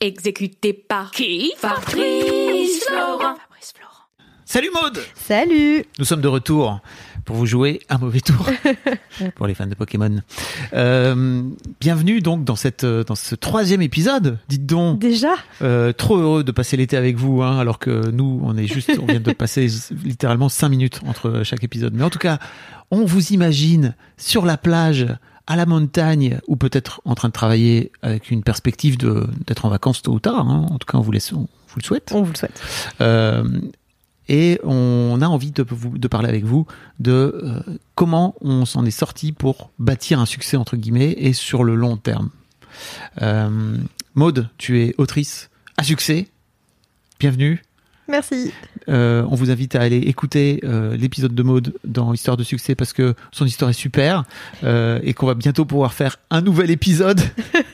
Exécuté par qui? Fabrice Florent. Fabrice Florent. Salut Maude Salut Nous sommes de retour pour vous jouer un mauvais tour pour les fans de Pokémon. Euh, bienvenue donc dans cette euh, dans ce troisième épisode. Dites donc, Déjà? Euh, trop heureux de passer l'été avec vous, hein, alors que nous on est juste on vient de passer littéralement cinq minutes entre chaque épisode. Mais en tout cas, on vous imagine sur la plage, à la montagne, ou peut-être en train de travailler avec une perspective de d'être en vacances tôt ou tard. hein. En tout cas, on vous laisse, on vous le souhaite. On vous le souhaite. Euh, et on a envie de, vous, de parler avec vous de euh, comment on s'en est sorti pour bâtir un succès entre guillemets et sur le long terme. Euh, Maude, tu es autrice à succès. Bienvenue. Merci. Euh, on vous invite à aller écouter euh, l'épisode de Maude dans Histoire de succès parce que son histoire est super euh, et qu'on va bientôt pouvoir faire un nouvel épisode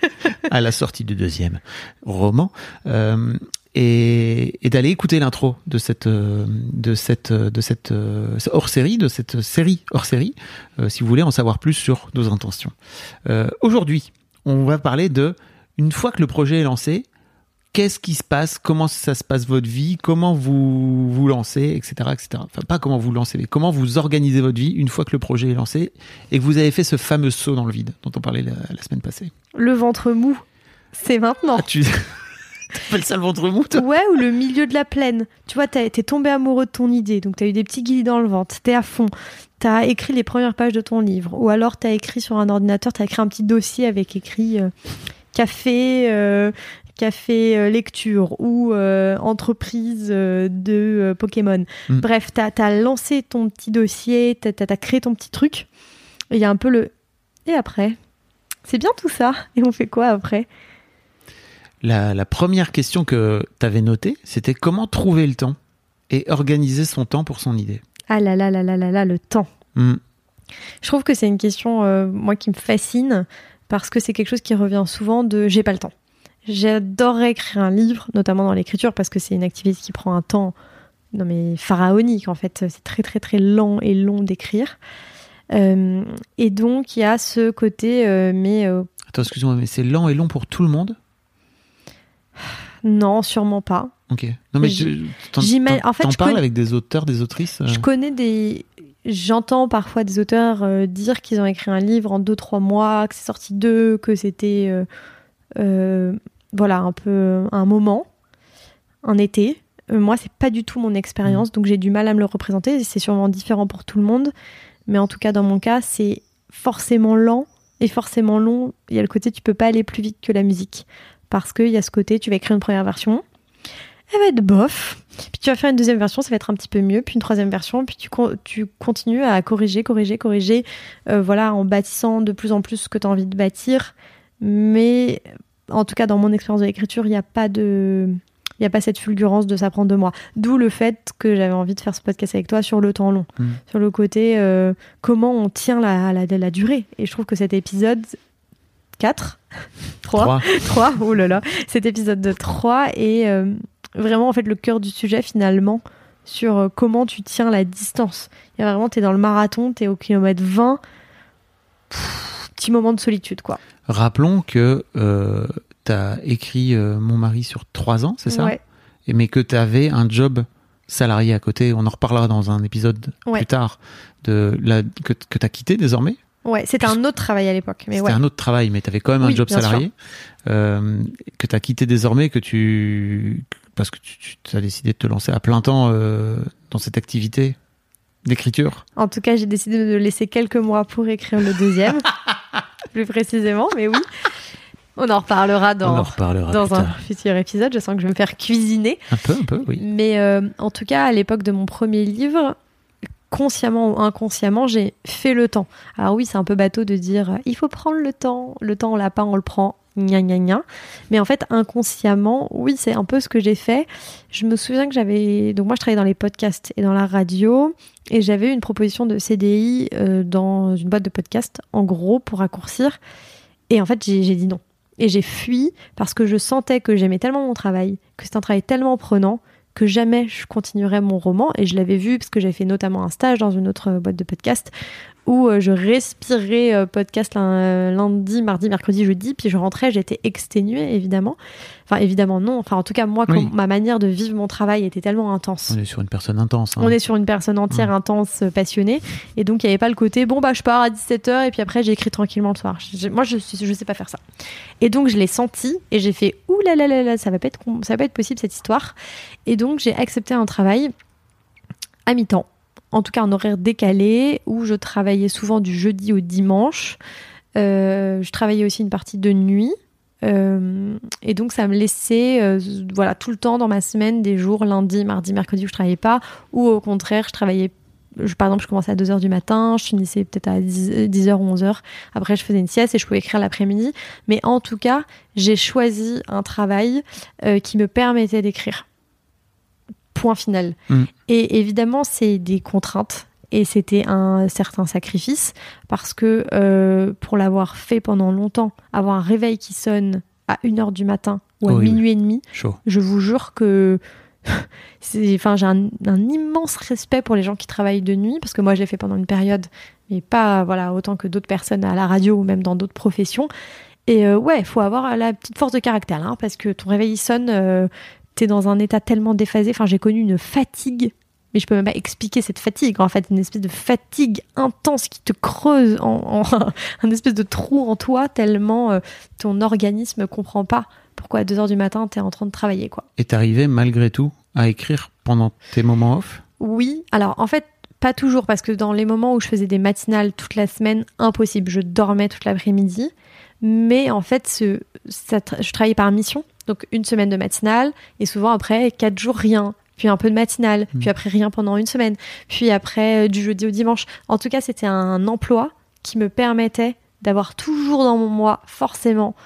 à la sortie du deuxième roman. Euh, et, et d'aller écouter l'intro de cette euh, de cette de cette euh, hors série de cette série hors série euh, si vous voulez en savoir plus sur nos intentions. Euh, Aujourd'hui, on va parler de une fois que le projet est lancé, qu'est-ce qui se passe, comment ça se passe votre vie, comment vous vous lancez, etc., etc. Enfin, pas comment vous lancez, mais comment vous organisez votre vie une fois que le projet est lancé et que vous avez fait ce fameux saut dans le vide dont on parlait la, la semaine passée. Le ventre mou, c'est maintenant. Ah, tu appelles ça le ventre mou, toi? Ouais, ou le milieu de la plaine. Tu vois, t'es tombé amoureux de ton idée, donc t'as eu des petits guillis dans le ventre, t'es à fond. T'as écrit les premières pages de ton livre, ou alors t'as écrit sur un ordinateur, t'as écrit un petit dossier avec écrit euh, café, euh, café euh, lecture ou euh, entreprise euh, de euh, Pokémon. Mm. Bref, t'as as lancé ton petit dossier, t'as as, créé ton petit truc. Il y a un peu le et après? C'est bien tout ça. Et on fait quoi après? La, la première question que tu avais notée, c'était comment trouver le temps et organiser son temps pour son idée? Ah là là là là là là, le temps. Hmm. Je trouve que c'est une question, moi, qui me fascine parce que c'est quelque chose qui revient souvent de j'ai pas le temps. J'adorerais écrire un livre, notamment dans l'écriture, parce que c'est une activité qui prend un temps non mais pharaonique en fait. C'est très très très lent et long d'écrire. Euh, et donc il y a ce côté, euh, mais euh, Attends, excuse-moi, mais c'est lent et long pour tout le monde? Non, sûrement pas. Ok. Non, mais j'imagine- en fait, t'en parles connais- avec des auteurs, des autrices Je connais des. J'entends parfois des auteurs dire qu'ils ont écrit un livre en 2-3 mois, que c'est sorti d'eux, que c'était. Voilà, un peu un moment, un été. Euh, moi, c'est pas du tout mon expérience, donc j'ai du mal à me le représenter. C'est sûrement différent pour tout le monde. Mais en tout cas, dans mon cas, c'est forcément lent et forcément long. Il y a le côté, tu peux pas aller plus vite que la musique. Parce qu'il y a ce côté, tu vas écrire une première version, elle va être bof. Puis tu vas faire une deuxième version, ça va être un petit peu mieux. Puis une troisième version, puis tu, con- tu continues à corriger, corriger, corriger. euh, voilà, en bâtissant de plus en plus ce que tu as envie de bâtir. Mais en tout cas, dans mon expérience de l'écriture, il n'y a pas de. Il n'y a pas cette fulgurance de ça prend deux mois. D'où le fait que j'avais envie de faire ce podcast avec toi sur le temps long. Mm. Sur le côté euh, comment on tient la, la, la durée. Et je trouve que cet épisode 4, 3, Trois. 3, oh là là, cet épisode de 3 est euh, vraiment en fait le cœur du sujet finalement sur euh, comment tu tiens la distance. Il y a vraiment, t'es dans le marathon, t'es au kilomètre 20, Pff, petit moment de solitude quoi. Rappelons que euh, tu as écrit euh, Mon mari sur trois ans, c'est ça Ouais. Et Mais que tu avais un job salarié à côté. On en reparlera dans un épisode Ouais. plus tard de la, que, que tu as quitté désormais. Ouais, c'était un autre travail à l'époque, mais C'était ouais. un autre travail, mais tu avais quand même un job salarié euh, que tu as quitté désormais, que tu parce que tu, tu as décidé de te lancer à plein temps euh, dans cette activité d'écriture. En tout cas, j'ai décidé de laisser quelques mois pour écrire le deuxième, plus précisément, mais oui. On en reparlera dans, en reparlera dans plus un futur épisode. Je sens que je vais me faire cuisiner. Un peu, un peu, oui. Mais euh, en tout cas, à l'époque de mon premier livre, consciemment ou inconsciemment, j'ai fait le temps. Alors oui, c'est un peu bateau de dire euh, il faut prendre le temps. Le temps, on l'a pas, on le prend. Gna gna gna. Mais en fait, inconsciemment, oui, c'est un peu ce que j'ai fait. Je me souviens que j'avais. Donc, moi, je travaillais dans les podcasts et dans la radio. Et j'avais une proposition de CDI euh, dans une boîte de podcast, en gros, pour raccourcir. Et en fait, j'ai dit non. Et j'ai fui parce que je sentais que j'aimais tellement mon travail, que c'est un travail tellement prenant, que jamais je continuerais mon roman. Et je l'avais vu parce que j'avais fait notamment un stage dans une autre boîte de podcast où euh, je respirais euh, podcast euh, lundi, mardi, mercredi, jeudi, puis je rentrais, j'étais exténuée évidemment. Enfin évidemment non, enfin en tout cas moi, ma manière de vivre mon travail était tellement intense. On est sur une personne intense. Hein. On est sur une personne entière, intense, passionnée, et donc il n'y avait pas le côté bon bah je pars à 17h et puis après j'écris tranquillement le soir. moi je je sais pas faire ça. Et donc je l'ai senti et j'ai fait ouh là là là là ça va pas être ça va pas être possible cette histoire. Et donc j'ai accepté un travail à mi-temps en tout cas en horaire décalé, où je travaillais souvent du jeudi au dimanche. Euh, je travaillais aussi une partie de nuit. Euh, et donc ça me laissait euh, voilà tout le temps dans ma semaine des jours lundi, mardi, mercredi où je travaillais pas ou au contraire je travaillais par exemple je commençais à 2h du matin, je finissais peut-être à 10, h ou 11h. Après je faisais une sieste et je pouvais écrire l'après-midi, mais en tout cas, j'ai choisi un travail qui me permettait d'écrire point final. Mm. Et évidemment, c'est des contraintes et c'était un certain sacrifice parce que euh, pour l'avoir fait pendant longtemps, avoir un réveil qui sonne à 1h du matin ou à minuit et demi, je vous jure que enfin, j'ai un, immense respect pour les gens qui travaillent de nuit parce que moi, je l'ai fait pendant une période, mais pas voilà autant que d'autres personnes à la radio ou même dans d'autres professions. Et euh, ouais, il faut avoir la petite force de caractère hein, parce que ton réveil sonne, euh, t'es dans un état tellement déphasé. Enfin, j'ai connu une fatigue, mais je peux même pas expliquer cette fatigue. En fait, une espèce de fatigue intense qui te creuse en, un espèce de trou en toi, tellement euh, ton organisme comprend pas pourquoi à 2 heures du matin t'es en train de travailler, quoi. Et t'arrivais malgré tout à écrire pendant tes moments off? Oui. Alors, en fait, pas toujours, parce que dans les moments où je faisais des matinales toute la semaine, impossible. Je dormais toute l'après-midi. Mais en fait, ce, je travaillais par mission. Donc une semaine de matinale et souvent après quatre jours rien. Puis un peu de matinale, mmh. puis après rien pendant une semaine, puis après euh, du jeudi au dimanche. En tout cas, c'était un emploi qui me permettait d'avoir toujours dans mon mois forcément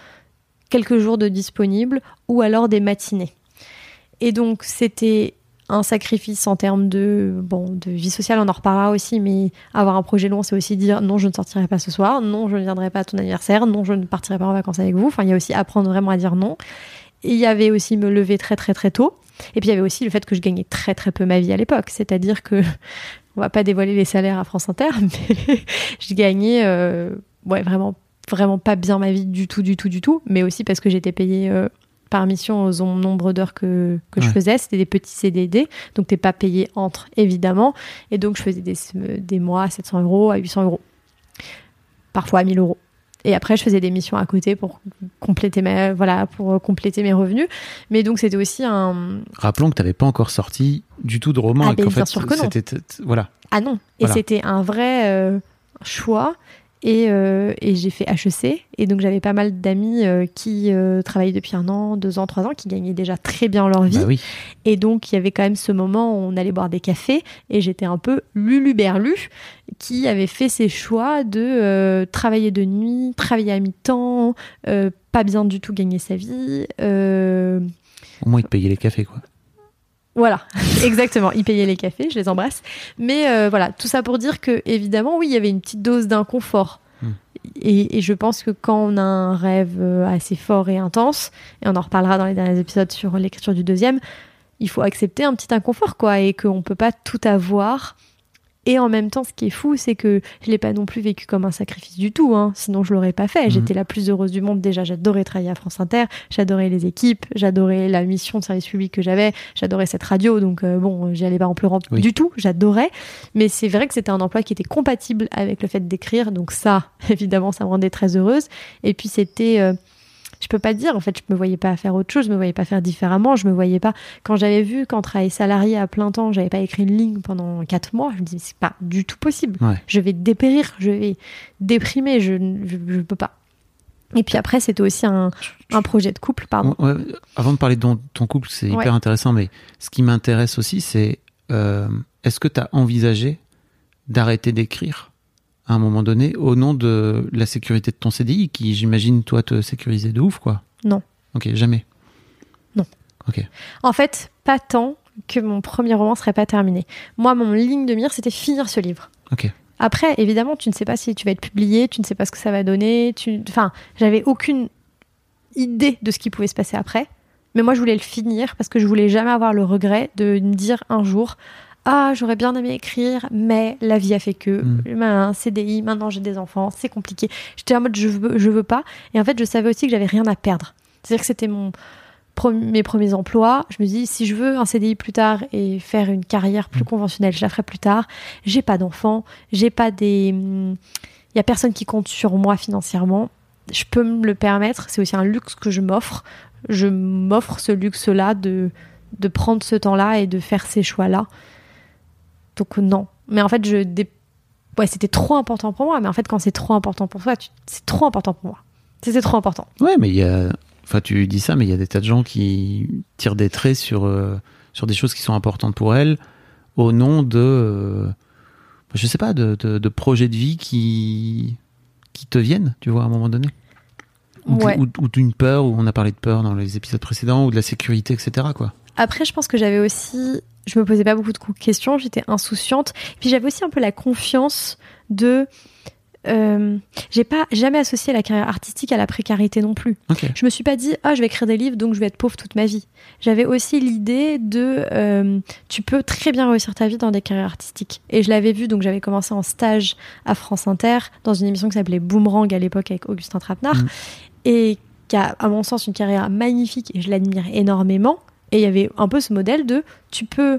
quelques jours de disponibles ou alors des matinées. Et donc c'était un sacrifice en termes de, bon, de vie sociale, on en reparlera aussi, mais avoir un projet long, c'est aussi dire non, je ne sortirai pas ce soir, non, je ne viendrai pas à ton anniversaire, non, je ne partirai pas en vacances avec vous. Enfin, il y a aussi apprendre vraiment à dire non. Il y avait aussi me lever très très très tôt. Et puis il y avait aussi le fait que je gagnais très très peu ma vie à l'époque. C'est-à-dire que, on va pas dévoiler les salaires à France Inter, mais je gagnais euh, ouais, vraiment, vraiment pas bien ma vie du tout, du tout, du tout. Mais aussi parce que j'étais payée euh, par mission au nombre d'heures que, que je faisais. C'était des petits CDD, donc t'es pas payé entre, évidemment. Et donc je faisais des, des mois à 700 euros, à 800 euros. Parfois à 1000 euros. Et après, je faisais des missions à côté pour compléter mes, voilà, pour compléter mes revenus. Mais donc, c'était aussi un. Rappelons que tu n'avais pas encore sorti du tout de roman. Ah, et ben, fait, sûr que non. Voilà. Ah non. Et c'était un vrai euh, choix et, euh, et j'ai fait HEC. Et donc, j'avais pas mal d'amis euh, qui euh, travaillaient depuis un an, deux ans, trois ans, qui gagnaient déjà très bien leur vie. Bah oui. Et donc, il y avait quand même ce moment où on allait boire des cafés. Et j'étais un peu Lulu Berlu, qui avait fait ses choix de travailler de nuit, travailler à mi-temps, pas bien du tout gagner sa vie. Au moins, il te payait les cafés, quoi. Voilà, exactement. Ils payaient les cafés, je les embrasse. Mais euh, voilà, tout ça pour dire que, évidemment, oui, il y avait une petite dose d'inconfort. Hmm. Et, je pense que quand on a un rêve euh, assez fort et intense, et on en reparlera dans les derniers épisodes sur l'écriture du deuxième, il faut accepter un petit inconfort, quoi, et qu'on ne peut pas tout avoir et en même temps, ce qui est fou, c'est que je l'ai pas non plus vécu comme un sacrifice du tout. Hein. Sinon, je l'aurais pas fait. Mhm. J'étais la plus heureuse du monde. Déjà, j'adorais travailler à France Inter. J'adorais les équipes. J'adorais la mission de service public que j'avais. J'adorais cette radio. Donc, euh, bon, j'y allais pas en pleurant du tout. J'adorais. Mais c'est vrai que c'était un emploi qui était compatible avec le fait d'écrire. Donc ça, évidemment, ça me rendait très heureuse. Et puis, c'était... Euh, je peux pas dire en fait je me voyais pas faire autre chose je me voyais pas faire différemment je me voyais pas. Quand j'avais vu qu'en travail salarié à plein temps j'avais pas écrit une ligne pendant quatre mois je me disais c'est pas du tout possible. Je vais dépérir je vais déprimer je je, peux pas. Et puis après c'était aussi un, un, projet de couple pardon. Avant de parler de ton, couple c'est hyper intéressant mais ce qui m'intéresse aussi c'est euh, est-ce que tu as envisagé d'arrêter d'écrire? À un moment donné au nom de la sécurité de ton CDI qui, j'imagine, toi, te sécurisait de ouf, quoi Non. Ok, jamais. Non. Ok. En fait, pas tant que mon premier roman serait pas terminé. Moi, mon ligne de mire, c'était finir ce livre. Ok. Après, évidemment, tu ne sais pas si tu vas être publié, tu ne sais pas ce que ça va donner. Tu... Enfin, j'avais aucune idée de ce qui pouvait se passer après. Mais moi, je voulais le finir parce que je voulais jamais avoir le regret de me dire un jour Ah, j'aurais bien aimé écrire, mais la vie a fait que. Mm. Un CDI, maintenant j'ai des enfants, c'est compliqué. J'étais en mode je veux, je veux pas. Et en fait, je savais aussi que j'avais rien à perdre. C'est-à-dire que c'était mon mes premiers emplois. Je me dis si je veux un CDI plus tard et faire une carrière plus conventionnelle, je la ferai plus tard. J'ai pas d'enfants, j'ai pas des. Il y a personne qui compte sur moi financièrement. Je peux me le permettre. C'est aussi un luxe que je m'offre. Je m'offre ce luxe-là de, de prendre ce temps-là et de faire ces choix-là. Donc non. Mais en fait, je dé- ouais, c'était trop important pour moi. Mais en fait, quand c'est trop important pour toi, tu- c'est trop important pour moi. C'était trop important. Ouais, mais il y a. Enfin, tu dis ça, mais il y a des tas de gens qui tirent des traits sur, euh, sur des choses qui sont importantes pour elles au nom de. euh, je sais pas, de, de, de projets de vie qui, qui te viennent, tu vois, à un moment donné. Ou, de- Ouais. ou- ou d'une peur, où on a parlé de peur dans les épisodes précédents, ou de la sécurité, etc. Quoi. Après, je pense que j'avais aussi, je me posais pas beaucoup de questions, j'étais insouciante. Puis j'avais aussi un peu la confiance de, euh, j'ai pas jamais associé la carrière artistique à la précarité non plus. Ok. Je me suis pas dit, ah, je vais écrire des livres, donc je vais être pauvre toute ma vie. J'avais aussi l'idée de, euh, tu peux très bien réussir ta vie dans des carrières artistiques. Et je l'avais vu, donc j'avais commencé en stage à France Inter, dans une émission qui s'appelait Boomerang à l'époque avec Augustin Trapenard, Mhm. et qui a, à mon sens, une carrière magnifique, et je l'admire énormément. Et il y avait un peu ce modèle de, tu peux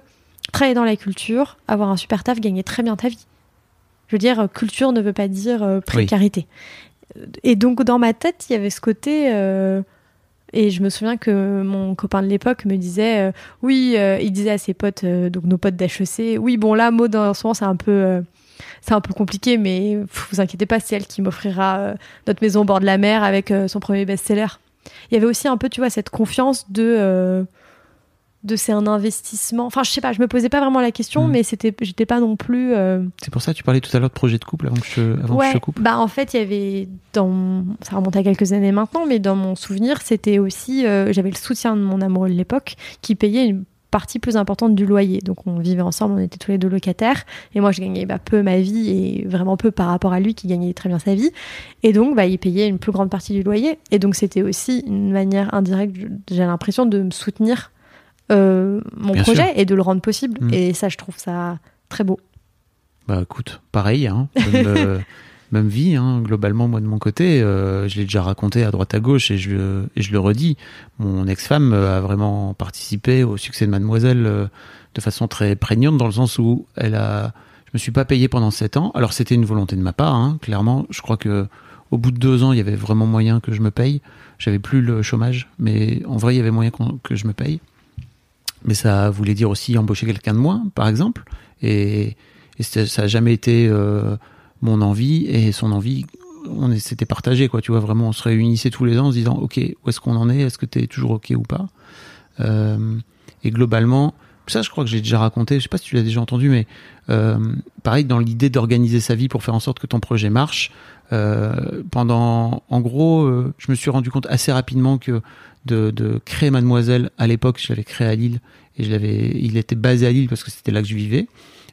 travailler dans la culture, avoir un super taf, gagner très bien ta vie. Je veux dire, culture ne veut pas dire euh, précarité. Et donc, dans ma tête, il y avait ce côté. euh, et je me souviens que mon copain de l'époque me disait euh, Oui, il disait à ses potes, donc nos potes d'HEC, Oui, bon, là, Maud, en ce moment, c'est un peu. c'est un peu compliqué, mais vous inquiétez pas, c'est elle qui m'offrira euh, notre maison au bord de la mer avec euh, son premier best-seller. Il y avait aussi un peu, tu vois, cette confiance de. euh, de c'est un investissement. Enfin, je sais pas, je me posais pas vraiment la question, Mm. mais c'était, j'étais pas non plus. euh, C'est pour ça que tu parlais tout à l'heure de projet de couple avant que je, avant que je te Ouais, coupe. bah en fait, il y avait dans ça remonte à quelques années maintenant, mais dans mon souvenir, c'était aussi euh, j'avais le soutien de mon amoureux de l'époque qui payait une partie plus importante du loyer. Donc on vivait ensemble, on était tous les deux locataires et moi je gagnais bah, peu ma vie et vraiment peu par rapport à lui qui gagnait très bien sa vie. Et donc bah il payait une plus grande partie du loyer et donc c'était aussi une manière indirecte, j'ai l'impression de me soutenir mon Bien projet sûr. et de le rendre possible. Mm. Et ça, je trouve ça très beau. Bah écoute, pareil, hein, même, euh, même vie, hein, globalement, moi de mon côté, euh, je l'ai déjà raconté à droite à gauche et je, et je le redis, mon ex-femme euh, a vraiment participé au succès de Mademoiselle euh, de façon très prégnante dans le sens où elle a, je me suis pas payé pendant sept ans, alors c'était une volonté de ma part, hein, clairement, je crois que au bout de deux ans, il y avait vraiment moyen que je me paye, j'avais plus le chômage, mais en vrai, il y avait moyen que je me paye. Mais ça voulait dire aussi embaucher quelqu'un de moins, par exemple, et, et ça a jamais été euh, mon envie et son envie. On s'était partagé, quoi. Tu vois, vraiment, on se réunissait tous les ans en se disant, ok, où est-ce qu'on en est? Est-ce que tu es toujours ok ou pas? Euh, Et globalement, ça, je crois que j'ai déjà raconté. Je sais pas si tu l'as déjà entendu, mais euh, pareil, dans l'idée d'organiser sa vie pour faire en sorte que ton projet marche. euh, pendant, en gros, euh, je me suis rendu compte assez rapidement que de, créer Mademoiselle à l'époque, je l'avais créé à Lille et je l'avais, il était basé à Lille parce que c'était là que je vivais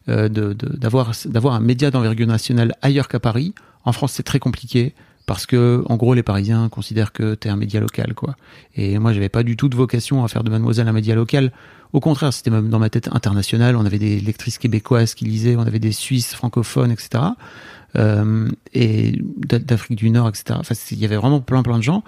d'avoir d'avoir un média d'envergure nationale ailleurs qu'à Paris. En France, c'est très compliqué parce que en gros, les Parisiens considèrent que t'es un média local, quoi. Et moi, j'avais pas du tout de vocation à faire de Mademoiselle un média local. Au contraire, c'était même dans ma tête internationale. On avait des lectrices québécoises qui lisaient, on avait des Suisses francophones, etc. Euh, et d'A- d'Afrique du Nord, etc. Enfin, il y avait vraiment plein, plein de gens.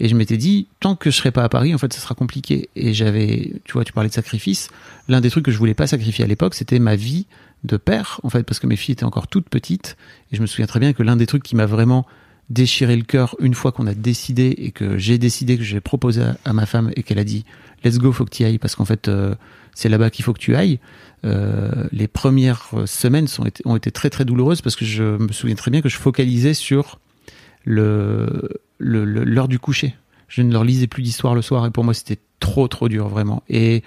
Et je m'étais dit, tant que je serai pas à Paris, en fait, ça sera compliqué. Et j'avais, tu vois, tu parlais de sacrifice. L'un des trucs que je voulais pas sacrifier à l'époque, c'était ma vie de père, en fait, parce que mes filles étaient encore toutes petites. Et je me souviens très bien que l'un des trucs qui m'a vraiment déchiré le cœur une fois qu'on a décidé et que j'ai décidé que j'ai proposé à, ma femme et qu'elle a dit, let's go, faut que tu ailles, parce qu'en fait, euh, c'est là-bas qu'il faut que tu ailles. Euh, les premières semaines ont été très très douloureuses parce que je me souviens très bien que je focalisais sur le- l'heure du coucher. Je ne leur lisais plus d'histoire le soir et pour moi c'était trop trop dur vraiment. Et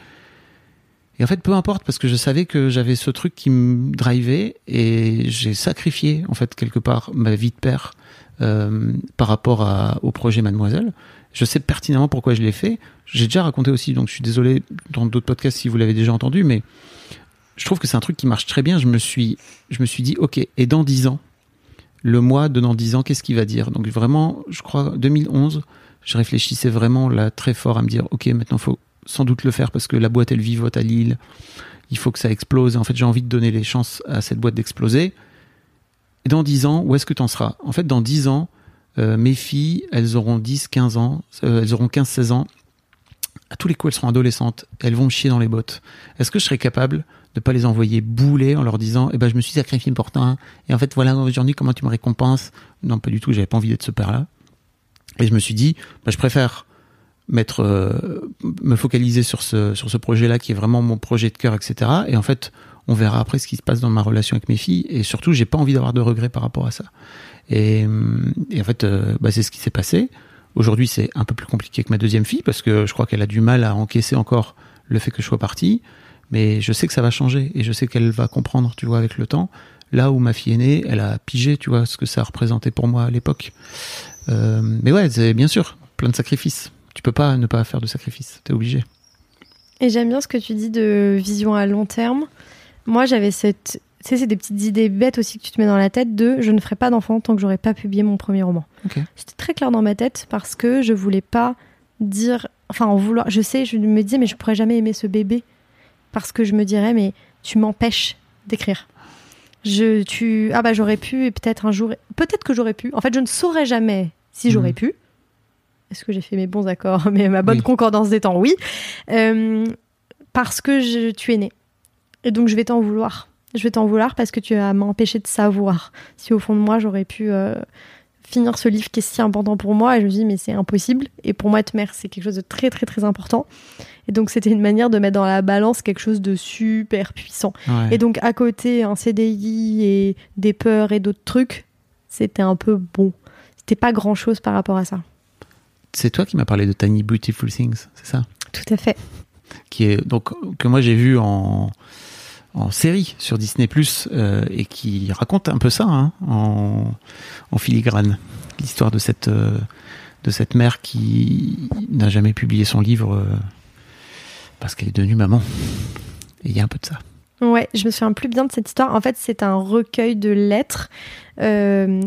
Et en fait, peu importe, parce que je savais que j'avais ce truc qui me drivait et j'ai sacrifié, en fait, quelque part, ma vie de père euh, par rapport au projet Mademoiselle. Je sais pertinemment pourquoi je l'ai fait. J'ai déjà raconté aussi, donc je suis désolé dans d'autres podcasts si vous l'avez déjà entendu, mais je trouve que c'est un truc qui marche très bien. Je me suis, je me suis dit, ok, et dans dix ans, le mois de dans dix ans, qu'est-ce qu'il va dire? Donc vraiment, je crois 2011, je réfléchissais vraiment là très fort à me dire, ok, maintenant faut sans doute le faire parce que la boîte elle vivote à Lille, il faut que ça explose. En fait, j'ai envie de donner les chances à cette boîte d'exploser. Et dans 10 ans, où est-ce que tu en seras? En fait, dans 10 ans, euh, mes filles, elles auront 10, 15 ans, euh, elles auront 15, 16 ans. À tous les coups, elles seront adolescentes. Elles vont chier dans les bottes. Est-ce que je serais capable de pas les envoyer bouler en leur disant, eh ben, je me suis sacrifié pour toi. Et en fait, voilà, aujourd'hui, comment tu me récompenses? Non, pas du tout. J'avais pas envie d'être ce père-là. Et je me suis dit, bah, je préfère mettre, euh, me focaliser sur ce, sur ce projet-là qui est vraiment mon projet de cœur, etc. Et en fait, on verra après ce qui se passe dans ma relation avec mes filles. Et surtout, j'ai pas envie d'avoir de regrets par rapport à ça. Et, et en fait, euh, bah, c'est ce qui s'est passé. Aujourd'hui, c'est un peu plus compliqué que ma deuxième fille parce que je crois qu'elle a du mal à encaisser encore le fait que je sois parti. Mais je sais que ça va changer et je sais qu'elle va comprendre, tu vois, avec le temps. Là où ma fille est née, elle a pigé, tu vois, ce que ça représentait pour moi à l'époque. Euh, mais ouais, c'est bien sûr plein de sacrifices. Tu peux pas ne pas faire de sacrifices, t'es obligé. Et j'aime bien ce que tu dis de vision à long terme. Moi, j'avais cette. Tu sais, c'est des petites idées bêtes aussi que tu te mets dans la tête de je ne ferai pas d'enfant tant que j'aurai pas publié mon premier roman. Ok. C'était très clair dans ma tête parce que je voulais pas dire. Enfin, en vouloir. Je sais, je me disais, mais je pourrais jamais aimer ce bébé. Parce que je me dirais, mais tu m'empêches d'écrire. Je, tu, ah bah j'aurais pu et peut-être un jour, peut-être que j'aurais pu. En fait, je ne saurais jamais si j'aurais Mhm. pu. Est-ce que j'ai fait mes bons accords, mais ma bonne Oui. concordance des temps, oui. Euh, parce que je, tu es né. Et donc je vais t'en vouloir. Je vais t'en vouloir parce que tu vas m'empêcher de savoir si au fond de moi j'aurais pu euh, finir ce livre qui est si important pour moi. Et je me dis mais c'est impossible. Et pour moi être mère c'est quelque chose de très très très important. Et donc c'était une manière de mettre dans la balance quelque chose de super puissant. Ouais. Et donc à côté un CDI et des peurs et d'autres trucs, c'était un peu bon. C'était pas grand chose par rapport à ça. C'est toi qui m'as parlé de Tiny Beautiful Things, c'est ça? Tout à fait. Qui est donc que moi j'ai vu en en série sur Disney Plus et qui raconte un peu ça hein, en, en filigrane l'histoire de cette euh, de cette mère qui n'a jamais publié son livre euh, parce qu'elle est devenue maman. Et il y a un peu de ça. Ouais, je me souviens plus bien de cette histoire. En fait, c'est un recueil de lettres euh,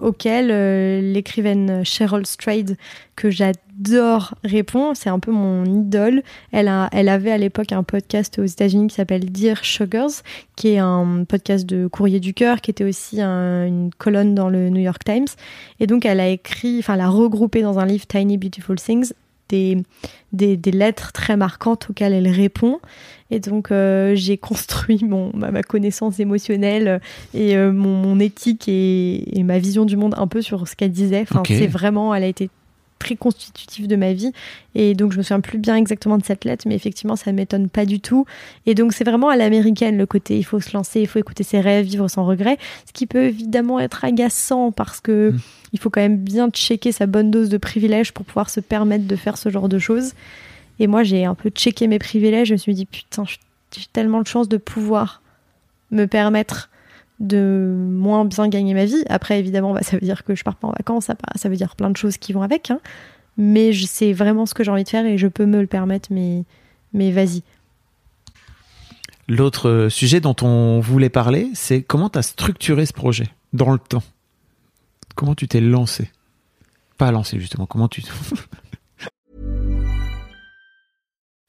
auquel euh, l'écrivaine Cheryl Strayed, que j'adore, répond. C'est un peu mon idole. Elle, a, elle avait à l'époque un podcast aux États-Unis qui s'appelle Dear Sugars, qui est un podcast de courrier du cœur, qui était aussi un- une colonne dans le New York Times. Et donc, elle a écrit, enfin, elle a regroupé dans un livre Tiny Beautiful Things des, des, des lettres très marquantes auxquelles elle répond. Et donc, euh, j'ai construit mon, ma, ma connaissance émotionnelle et euh, mon, mon éthique et, et ma vision du monde un peu sur ce qu'elle disait. Enfin, c'est vraiment, elle a été très constitutive de ma vie. Et donc, je me souviens plus bien exactement de cette lettre, mais effectivement, ça m'étonne pas du tout. Et donc, c'est vraiment à l'américaine le côté il faut se lancer, il faut écouter ses rêves, vivre sans regret. Ce qui peut évidemment être agaçant parce que Mm. il faut quand même bien checker sa bonne dose de privilèges pour pouvoir se permettre de faire ce genre de choses. Et moi, j'ai un peu checké mes privilèges. Je me suis dit, putain, j'ai tellement de chance de pouvoir me permettre de moins bien gagner ma vie. Après, évidemment, bah, ça veut dire que je pars pas en vacances, ça, ça veut dire plein de choses qui vont avec. hein. Mais je sais vraiment ce que j'ai envie de faire et je peux me le permettre, mais, mais vas-y. L'autre euh, sujet dont on voulait parler, c'est comment tu as structuré ce projet dans le temps? Comment tu t'es lancé? Pas lancé justement, comment tu...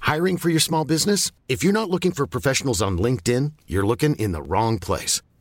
Hiring for your small business? If you're not looking for professionals on LinkedIn, you're looking in the wrong place.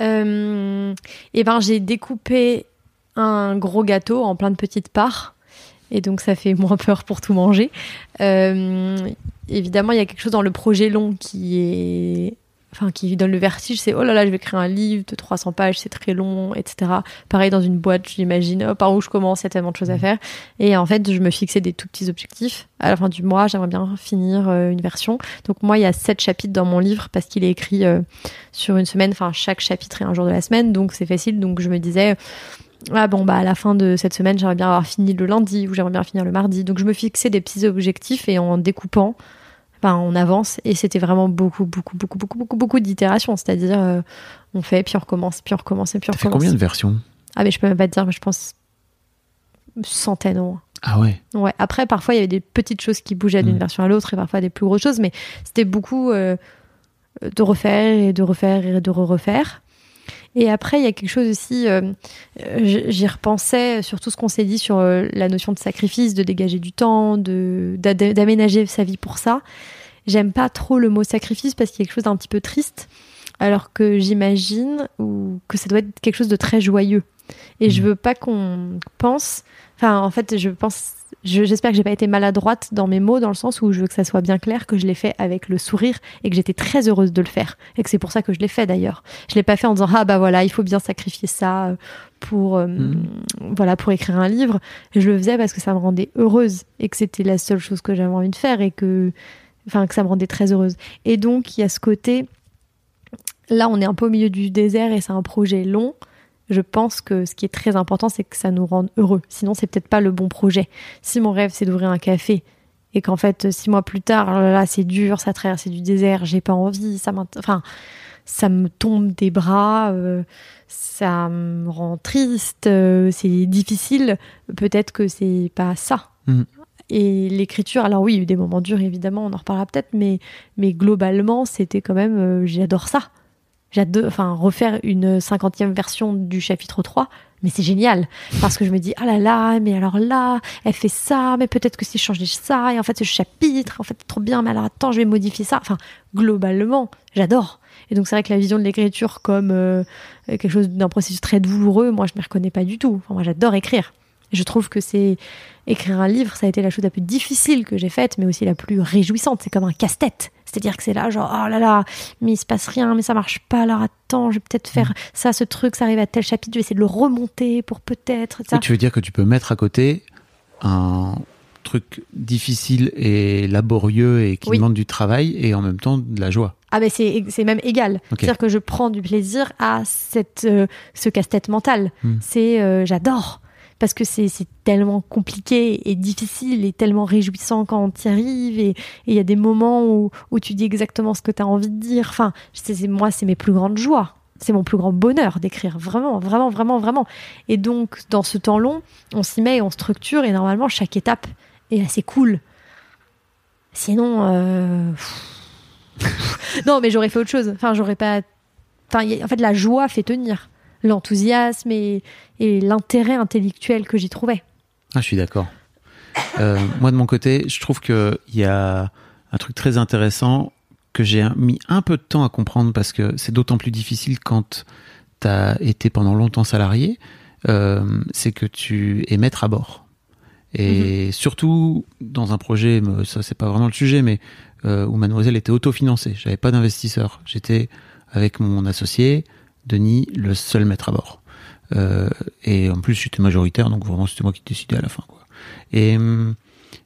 Euh, et ben, j'ai découpé un gros gâteau en plein de petites parts. et donc ça fait moins peur pour tout manger. Euh, évidemment, il y a quelque chose dans le projet long qui est enfin qui donne le vertige, c'est oh là là, je vais écrire un livre de 300 pages, c'est très long, etc. Pareil dans une boîte, j'imagine oh, par où je commence, il y a tellement de choses à faire. Et en fait, je me fixais des tout petits objectifs. À la fin du mois, j'aimerais bien finir euh, une version. Donc moi, il y a sept chapitres dans mon livre parce qu'il est écrit euh, sur une semaine. Enfin, chaque chapitre est un jour de la semaine, donc c'est facile. Donc je me disais ah bon bah à la fin de cette semaine j'aimerais bien avoir fini le lundi ou j'aimerais bien finir le mardi donc je me fixais des petits objectifs et en découpant on avance et c'était vraiment beaucoup, beaucoup, beaucoup, beaucoup, beaucoup, beaucoup d'itérations. C'est-à-dire, euh, on fait, puis on recommence, puis on recommence, et puis on recommence. combien de versions? Ah, mais je peux même pas te dire, mais je pense centaines au moins. Ah ouais? Ouais. Après, parfois, il y avait des petites choses qui bougeaient d'une mm. version à l'autre et parfois des plus grosses choses, mais c'était beaucoup euh, de refaire et de refaire et de re-refaire. Et après, il y a quelque chose aussi, euh, j'y repensais sur tout ce qu'on s'est dit sur euh, la notion de sacrifice, de dégager du temps, d'aménager sa vie pour ça. J'aime pas trop le mot sacrifice parce qu'il y a quelque chose d'un petit peu triste, alors que j'imagine que ça doit être quelque chose de très joyeux. Et je mmh. veux pas qu'on pense, enfin, en fait, je pense j'espère que j'ai pas été maladroite dans mes mots, dans le sens où je veux que ça soit bien clair que je l'ai fait avec le sourire et que j'étais très heureuse de le faire. Et que c'est pour ça que je l'ai fait d'ailleurs. Je l'ai pas fait en disant ah bah voilà, il faut bien sacrifier ça euh, pour euh, mm. voilà pour écrire un livre. Je le faisais parce que ça me rendait heureuse et que c'était la seule chose que j'avais envie de faire et que enfin que ça me rendait très heureuse. Et donc il y a ce côté là on est un peu au milieu du désert et c'est un projet long je pense que ce qui est très important, c'est que ça nous rende heureux. Sinon, c'est peut-être pas le bon projet. Si mon rêve, c'est d'ouvrir un café et qu'en fait, six mois plus tard, oh là, c'est dur, ça traverse du désert, j'ai pas envie, ça enfin, ça me tombe des bras, euh, ça me rend triste, euh, c'est difficile. Peut-être que c'est pas ça. Mm. Et l'écriture, alors oui, il y a eu des moments durs, évidemment, on en reparlera peut-être, mais, mais globalement, c'était quand même, euh, j'adore ça j'adore, enfin, refaire une cinquantième version du chapitre 3, mais c'est génial. Parce que je me dis ah là là mais alors là elle fait ça mais peut-être que si je changeais ça et en fait ce chapitre en fait trop bien mais alors attends je vais modifier ça. Enfin globalement j'adore. Et donc c'est vrai que la vision de l'écriture comme euh, quelque chose d'un processus très douloureux moi je me reconnais pas du tout. Enfin, moi j'adore écrire je trouve que c'est écrire un livre ça a été la chose la plus difficile que j'ai faite mais aussi la plus réjouissante c'est comme un casse-tête c'est-à-dire que c'est là, genre, oh là là, mais il se passe rien, mais ça marche pas, alors attends, je vais peut-être faire mm. ça, ce truc, ça arrive à tel chapitre, je vais essayer de le remonter pour peut-être. Tu veux dire que tu peux mettre à côté un truc difficile et laborieux et qui demande du travail et en même temps de la joie? Ah ben c'est même égal. C'est-à-dire que je prends du plaisir à cette euh, ce casse-tête mental. Mm. C'est euh, j'adore parce que c'est tellement compliqué et difficile et tellement réjouissant quand on y arrive et il y a des moments où, tu dis exactement ce que tu as envie de dire. Enfin, moi, c'est mes plus grandes joies. C'est mon plus grand bonheur d'écrire, vraiment, vraiment, vraiment, vraiment. Et donc, dans ce temps long, on s'y met et on structure et normalement, chaque étape est assez cool. Sinon, euh, non, mais j'aurais fait autre chose. Enfin, j'aurais pas. Enfin, en fait, la joie fait tenir l'enthousiasme et, l'intérêt intellectuel que j'y trouvais. Ah, je suis d'accord. Euh, moi, de mon côté, je trouve qu'il y a un truc très intéressant que j'ai mis un peu de temps à comprendre parce que c'est d'autant plus difficile quand tu as été pendant longtemps salarié, euh, c'est que tu es maître à bord. Et mhm. surtout dans un projet, ça c'est pas vraiment le sujet, mais euh, où Mademoiselle était autofinancée. J'avais pas d'investisseur. J'étais avec mon associé, Denis le seul maître à bord. Euh, et en plus, j'étais majoritaire, donc vraiment, c'était moi qui décidais à la fin. Quoi. Et,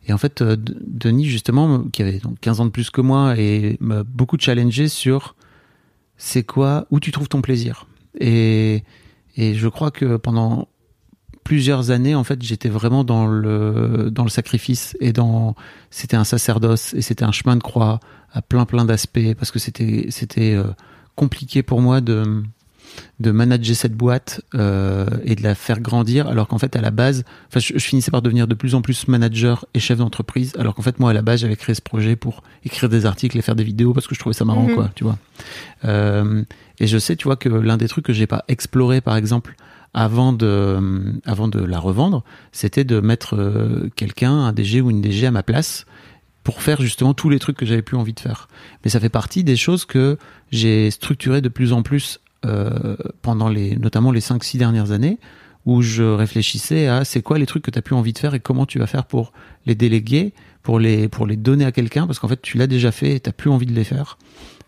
et en fait, euh, Denis, justement, qui avait donc 15 ans de plus que moi, et m'a beaucoup challengé sur c'est quoi, où tu trouves ton plaisir. Et, et je crois que pendant plusieurs années, en fait, j'étais vraiment dans le, dans le sacrifice et dans, c'était un sacerdoce et c'était un chemin de croix à plein plein d'aspects parce que c'était, c'était euh, compliqué pour moi de, de manager cette boîte euh, et de la faire grandir, alors qu'en fait à la base, enfin je, finissais par devenir de plus en plus manager et chef d'entreprise, alors qu'en fait moi à la base j'avais créé ce projet pour écrire des articles et faire des vidéos parce que je trouvais ça marrant, mhm. quoi, tu vois. Euh, et je sais, tu vois, que l'un des trucs que j'ai pas exploré, par exemple, avant de, avant de la revendre, c'était de mettre euh, quelqu'un, un DG ou une DG à ma place pour faire justement tous les trucs que j'avais plus envie de faire. Mais ça fait partie des choses que j'ai structurées de plus en plus euh, pendant les, notamment les 5-6 dernières années, où je réfléchissais à c'est quoi les trucs que tu as plus envie de faire et comment tu vas faire pour les déléguer, pour les, pour les donner à quelqu'un, parce qu'en fait, tu l'as déjà fait et tu plus envie de les faire.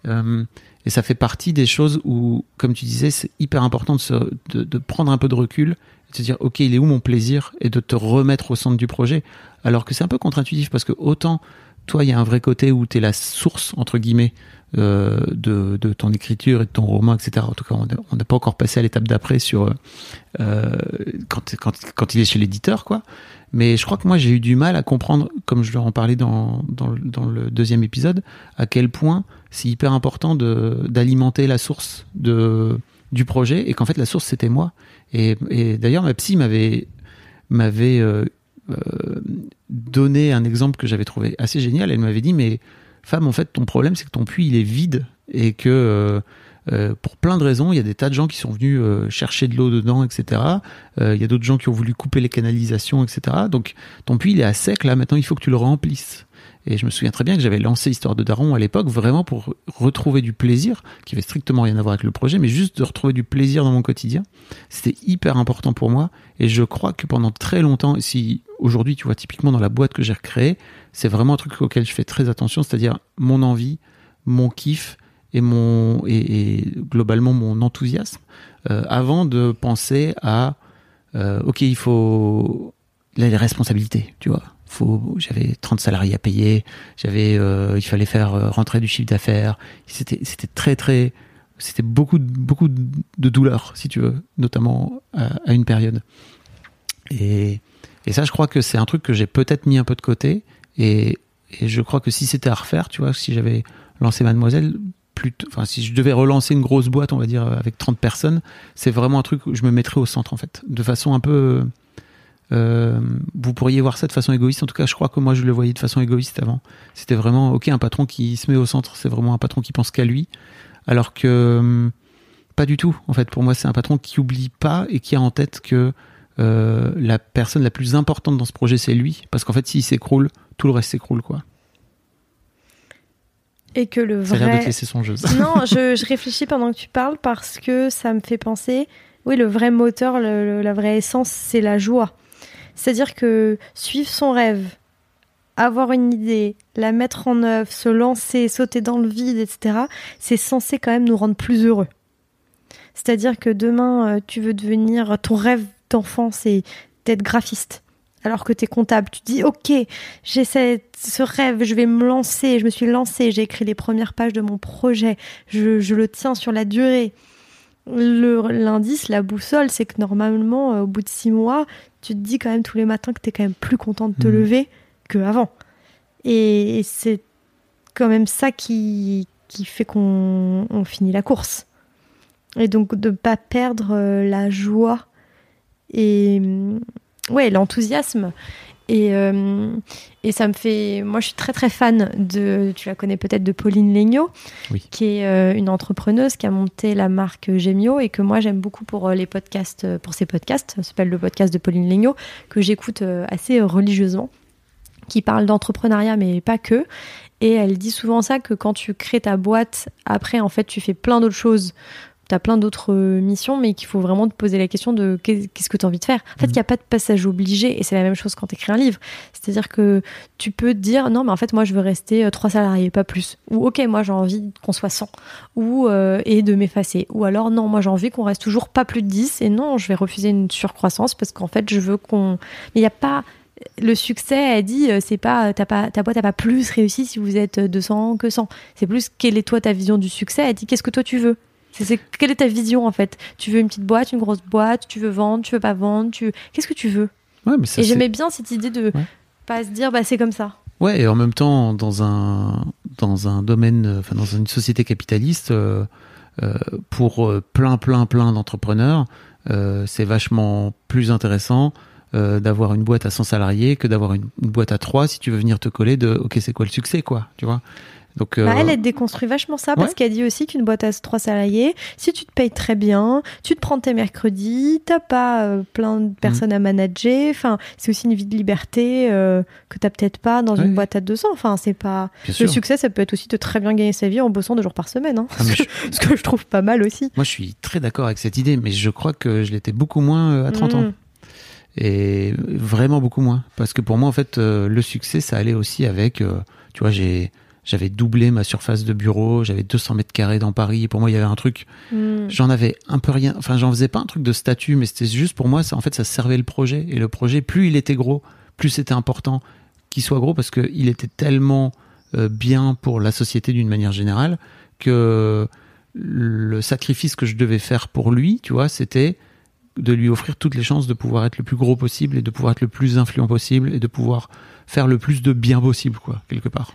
Euh, et ça fait partie des choses où, comme tu disais, c'est hyper important de, se, de, de, prendre un peu de recul, de se dire, OK, il est où mon plaisir et de te remettre au centre du projet. Alors que c'est un peu contre-intuitif parce que autant, toi, il y a un vrai côté où tu es la source, entre guillemets, euh, de, ton écriture et de ton roman, etc. En tout cas, on n'a pas encore passé à l'étape d'après sur euh, quand, quand, il est chez l'éditeur, quoi. Mais je crois que moi, j'ai eu du mal à comprendre, comme je leur en parlais dans, le deuxième épisode, à quel point c'est hyper important d'alimenter la source du projet et qu'en fait, la source, c'était moi. Et, d'ailleurs, ma psy m'avait euh, euh, donné un exemple que j'avais trouvé assez génial. Elle m'avait dit, mais femme, en fait, ton problème, c'est que ton puits, il est vide et que euh, euh, pour plein de raisons, il y a des tas de gens qui sont venus euh, chercher de l'eau dedans, etc. il y a d'autres gens qui ont voulu couper les canalisations, etc. Donc ton puits, il est à sec, là, maintenant, il faut que tu le remplisses. Et je me souviens très bien que j'avais lancé Histoire de Daron à l'époque, vraiment pour retrouver du plaisir, qui avait strictement rien à voir avec le projet, mais juste de retrouver du plaisir dans mon quotidien. C'était hyper important pour moi. Et je crois que pendant très longtemps, si aujourd'hui, tu vois, typiquement dans la boîte que j'ai recréée, c'est vraiment un truc auquel je fais très attention, c'est-à-dire mon envie, mon kiff et mon et, globalement mon enthousiasme euh, avant de penser à euh, ok il faut les responsabilités tu vois faut j'avais 30 salariés à payer j'avais euh, il fallait faire euh, rentrer du chiffre d'affaires. C'était c'était très très c'était beaucoup beaucoup de douleur si tu veux notamment à, une période. Et ça je crois que c'est un truc que j'ai peut-être mis un peu de côté. Et, je crois que si c'était à refaire tu vois si j'avais lancé mademoiselle enfin si je devais relancer une grosse boîte on va dire avec 30 personnes c'est vraiment un truc où je me mettrais au centre en fait. De façon un peu euh, vous pourriez voir ça de façon égoïste. En tout cas, je crois que moi, je le voyais de façon égoïste avant. C'était vraiment, ok, un patron qui se met au centre, c'est vraiment un patron qui pense qu'à lui. Alors que hum, pas du tout. En fait, pour moi, c'est un patron qui oublie pas et qui a en tête que euh, la personne la plus importante dans ce projet, c'est lui. Parce qu'en fait, s'il s'écroule, tout le reste s'écroule, quoi. Et que le vrai. L'air de te laisser songeuse. non, je, je, réfléchis pendant que tu parles parce que ça me fait penser. Oui, le vrai moteur, le, la vraie essence, c'est la joie. C'est-à-dire que suivre son rêve, avoir une idée, la mettre en œuvre, se lancer, sauter dans le vide, etc., c'est censé quand même nous rendre plus heureux. C'est-à-dire que demain, euh, tu veux devenir, ton rêve d'enfant, c'est d'être graphiste. Alors que tu es comptable, tu dis ok, j'ai ce rêve, je vais me lancer, je me suis lancée, j'ai écrit les premières pages de mon projet, je, je le tiens sur la durée l'indice, la boussole, c'est que normalement, euh, au bout de six mois, tu te dis quand même tous les matins que tu es quand même plus content de te mmh. lever qu'avant. Et, c'est quand même ça qui, qui fait qu'on finit la course. Et donc de ne pas perdre euh, la joie et ouais, l'enthousiasme et, euh, et ça me fait. Moi, je suis très très fan de. Tu la connais peut-être de Pauline Legnaud, qui est euh, une entrepreneuse qui a monté la marque Gemio et que moi j'aime beaucoup pour euh, les podcasts, pour ses podcasts. Ça s'appelle le podcast de Pauline Legnaud que j'écoute assez religieusement, qui parle d'entrepreneuriat mais pas que. Et elle dit souvent ça que quand tu crées ta boîte, après en fait tu fais plein d'autres choses tu as plein d'autres euh, missions, mais qu'il faut vraiment te poser la question de qu'est-ce que tu as envie de faire. En fait, il n'y a pas de passage obligé, et c'est la même chose quand tu écris un livre. C'est-à-dire que tu peux te dire, non, mais en fait, moi, je veux rester euh, trois salariés, pas plus. Ou, ok, moi, j'ai envie qu'on soit 100, ou, euh, et de m'effacer. Ou alors, non, moi, j'ai envie qu'on reste toujours pas plus de 10, et non, je vais refuser une surcroissance parce qu'en fait, je veux qu'on. Mais il n'y a pas le succès, elle dit, c'est pas ta, pas ta boîte n'a pas plus réussi si vous êtes 200 que 100. C'est plus quelle est toi ta vision du succès? Elle dit qu'est-ce que toi tu veux? C'est quelle est ta vision en fait? Tu veux une petite boîte, une grosse boîte? Tu veux vendre Tu veux pas vendre? Tu qu'est-ce que tu veux? Et j'aimais bien cette idée de pas se dire bah c'est comme ça. Ouais, et en même temps dans un dans un domaine, enfin dans une société capitaliste, euh, euh, pour euh, plein plein plein d'entrepreneurs, c'est vachement plus intéressant d'avoir une boîte à 100 salariés que d'avoir une, une, boîte à 3 si tu veux venir te coller de ok c'est quoi le succès quoi tu vois? Donc, Bah, euh, elle, elle déconstruit vachement ça parce ouais. qu'elle dit aussi qu'une boîte à trois salariés, si tu te payes très bien, tu te prends tes mercredis, t'as pas euh, plein de personnes à manager, enfin, c'est aussi une vie de liberté euh, que t'as peut-être pas dans Ouais. une boîte à 200. Enfin, c'est pas. bien Le sûr. succès, ça peut être aussi de très bien gagner sa vie en bossant deux jours par semaine. Hein. Ah, je- Ce que je trouve pas mal aussi. Moi, je suis très d'accord avec cette idée, mais je crois que je l'étais beaucoup moins euh, à 30 ans. Mm. Et vraiment beaucoup moins. Parce que pour moi, en fait, euh, le succès, ça allait aussi avec, euh, tu vois, j'ai, j'avais doublé ma surface de bureau, j'avais 200 mètres carrés dans Paris. Et pour moi, il y avait un truc, Mm. j'en avais un peu rien. Enfin, j'en faisais pas un truc de statut, mais c'était juste pour moi, ça, en fait, ça servait le projet. Et le projet, plus il était gros, plus c'était important qu'il soit gros parce qu'il était tellement euh, bien pour la société d'une manière générale que le sacrifice que je devais faire pour lui, tu vois, c'était de lui offrir toutes les chances de pouvoir être le plus gros possible et de pouvoir être le plus influent possible et de pouvoir faire le plus de bien possible, quoi, quelque part.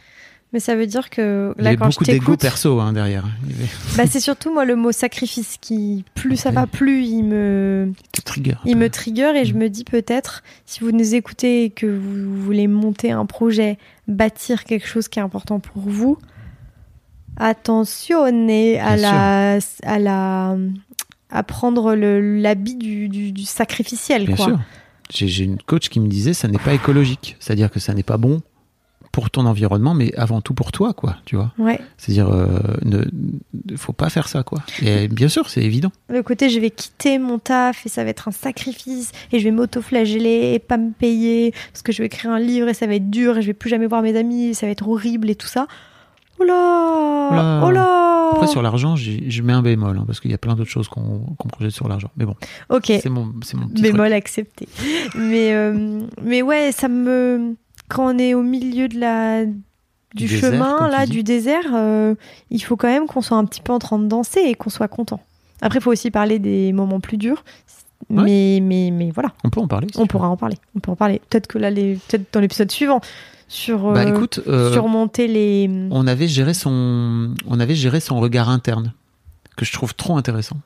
Mais ça veut dire que Il y là, quand je beaucoup t'écoute, perso hein, derrière. Bah, c'est surtout moi le mot sacrifice qui, plus ça va, plus il me, un il me trigger et je Mm. me dis peut-être, si vous nous écoutez et que vous voulez monter un projet, bâtir quelque chose qui est important pour vous, attentionnez à la, à la, à prendre l'habit du, du, du sacrificiel, Bien quoi. sûr. J'ai une coach qui me disait ça n'est pas écologique, c'est-à-dire que ça n'est pas bon pour ton environnement, mais avant tout pour toi, quoi, tu vois. Ouais. C'est-à-dire, euh, ne, ne- faut pas faire ça, quoi. Et bien sûr, c'est évident. Le côté je vais quitter mon taf et ça va être un sacrifice et je vais m'auto-flageller et pas me payer parce que je vais écrire un livre et ça va être dur et je vais plus jamais voir mes amis et ça va être horrible et tout ça. Oh là. Oh là Après, sur l'argent, je mets un bémol, hein, parce qu'il y a plein d'autres choses qu'on qu'on projette sur l'argent. Mais bon, Ok, c'est mon, mon petit bémol accepté. mais, euh, mais ouais, ça me... Quand on est au milieu de la... Du, désert, chemin, là, du désert, euh, il faut quand même qu'on soit un petit peu en train de danser et qu'on soit content. Après, il faut aussi parler des moments plus durs. Ouais. Mais, mais, mais voilà. On peut en parler. si On pourra en parler. On peut en parler. Peut-être que là, les... peut-être dans l'épisode suivant, sur. Bah euh, écoute, euh, surmonter les. on avait géré son, on avait géré son regard interne, que je trouve trop intéressant.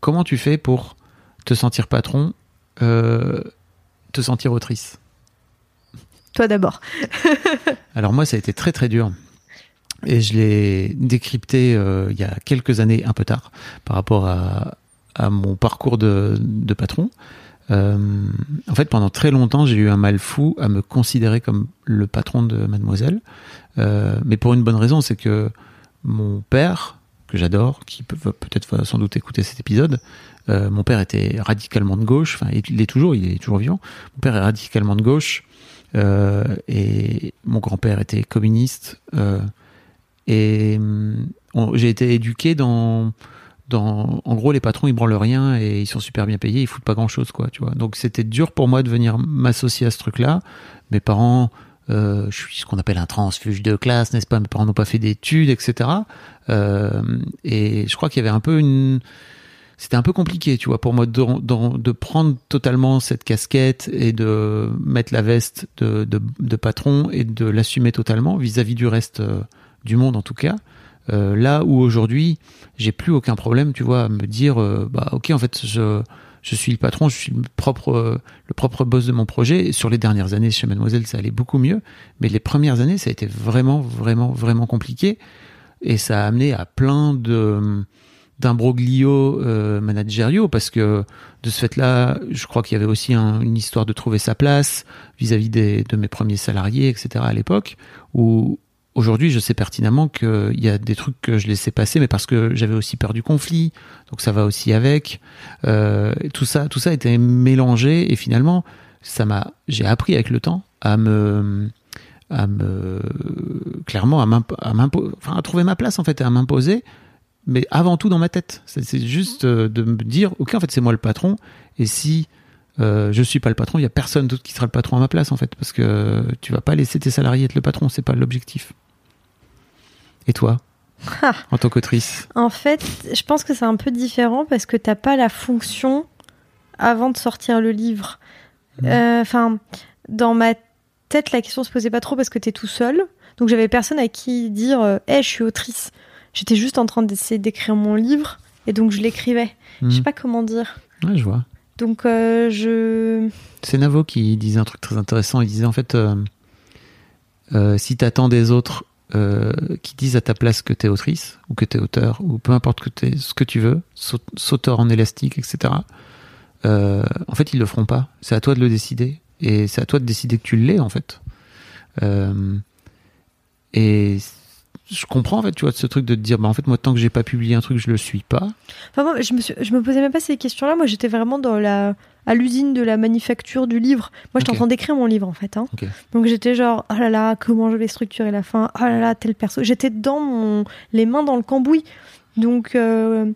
Comment tu fais pour te sentir patron, euh, te sentir autrice? Toi d'abord. Alors moi, ça a été très très dur. Et je l'ai décrypté euh, il y a quelques années, un peu tard, par rapport à, mon parcours de, patron. Euh, en fait, pendant très longtemps, j'ai eu un mal fou à me considérer comme le patron de mademoiselle. Euh, mais pour une bonne raison, c'est que mon père, que j'adore, qui peut peut-être sans doute écouter cet épisode, mon père était radicalement de gauche, enfin il est toujours, il est toujours vivant. Mon père est radicalement de gauche, et mon grand-père était communiste. euh, et on- j'ai été éduqué dans, dans. En gros, les patrons, ils branlent rien et ils sont super bien payés, ils foutent pas grand-chose, quoi, tu vois. Donc c'était dur pour moi de venir m'associer à ce truc-là. Mes parents. euh, je suis ce qu'on appelle un transfuge de classe, n'est-ce pas? Mes parents n'ont pas fait d'études, etc. Euh, et je crois qu'il y avait un peu une, c'était un peu compliqué, tu vois, pour moi de, prendre totalement cette casquette et de mettre la veste de, patron et de l'assumer totalement vis-à-vis du reste euh, du monde en tout cas. Euh, là où aujourd'hui, j'ai plus aucun problème, tu vois, à me dire, euh, bah ok, en fait, je, je suis le patron, je suis le propre, le propre boss de mon projet. Et sur les dernières années chez Mademoiselle, ça allait beaucoup mieux, mais les premières années, ça a été vraiment, vraiment, vraiment compliqué et ça a amené à plein de d'imbroglio euh, managériaux parce que de ce fait-là, je crois qu'il y avait aussi un- une histoire de trouver sa place vis-à-vis de mes premiers salariés, etc. à l'époque, où aujourd'hui je sais pertinemment qu'il y a des trucs que je laissais passer, mais parce que j'avais aussi peur du conflit, donc ça va aussi avec. Euh, tout ça, tout ça était mélangé et finalement, ça m'a, j'ai appris avec le temps à me à me clairement à m'impo- à m'impo- enfin à trouver ma place en fait et à m'imposer mais avant tout dans ma tête c'est juste euh, de me dire ok en fait c'est moi le patron et si euh, je suis pas le patron il y a personne d'autre qui sera le patron à ma place en fait parce que tu vas pas laisser tes salariés être le patron c'est pas l'objectif et toi Ah. en tant qu'autrice En fait, je pense que c'est un peu différent parce que t'as pas la fonction avant de sortir le livre. Mhm. Euh, Enfin, dans ma tête, la question se posait pas trop parce que t'es tout seul. Donc j'avais personne à qui dire euh, Hey, je suis autrice. J'étais juste en train d'essayer d'écrire mon livre et donc je l'écrivais. Je sais Mhm. pas comment dire. ouais je vois Donc euh, je. C'est Navo qui disait un truc très intéressant. Il disait en fait, euh, euh, si t'attends des autres euh, qui disent à ta place que tu es autrice ou que tu es auteur ou peu importe que t'es ce que tu veux, saut- sauteur en élastique, etc. euh, en fait, ils le feront pas. C'est à toi de le décider et c'est à toi de décider que tu l'es en fait. Et je comprends en fait, tu vois, ce truc de te dire, bah en fait, moi, tant que j'ai pas publié un truc, je le suis pas. Enfin, moi, je me, suis- je me posais même pas ces questions-là. Moi, j'étais vraiment dans la, à l'usine de la manufacture du livre. Moi, j'étais Ok. en train d'écrire mon livre, en fait. hein. Donc, j'étais genre, oh là là, comment je vais structurer la fin? Oh là là, tel perso. J'étais dans mon, les mains dans le cambouis. Donc, euh,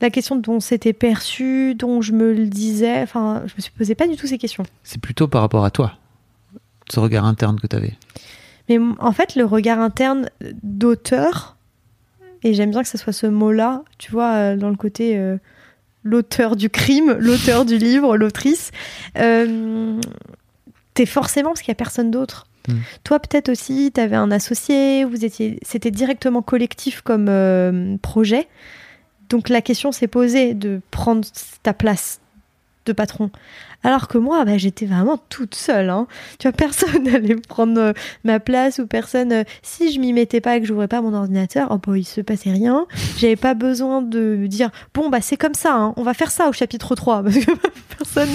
la question dont c'était perçu, dont je me le disais, enfin, je me suis posé pas du tout ces questions. C'est plutôt par rapport à toi, ce regard interne que tu avais. Mais en fait, le regard interne d'auteur, et j'aime bien que ce soit ce mot-là, tu vois, euh, dans le côté euh, l'auteur du crime, l'auteur du livre, l'autrice, euh, t'es forcément parce qu'il n'y a personne d'autre. Mm. Toi, peut-être aussi, tu avais un associé, vous étiez, c'était directement collectif comme euh, projet. Donc la question s'est posée de prendre ta place de patron. Alors que moi, bah, j'étais vraiment toute seule. hein. Tu vois, personne n'allait prendre euh, ma place ou personne. euh, si je m'y mettais pas et que j'ouvrais pas mon ordinateur, oh, bah, il se passait rien. J'avais pas besoin de dire bon bah c'est comme ça, hein, on va faire ça au chapitre 3 parce que personne.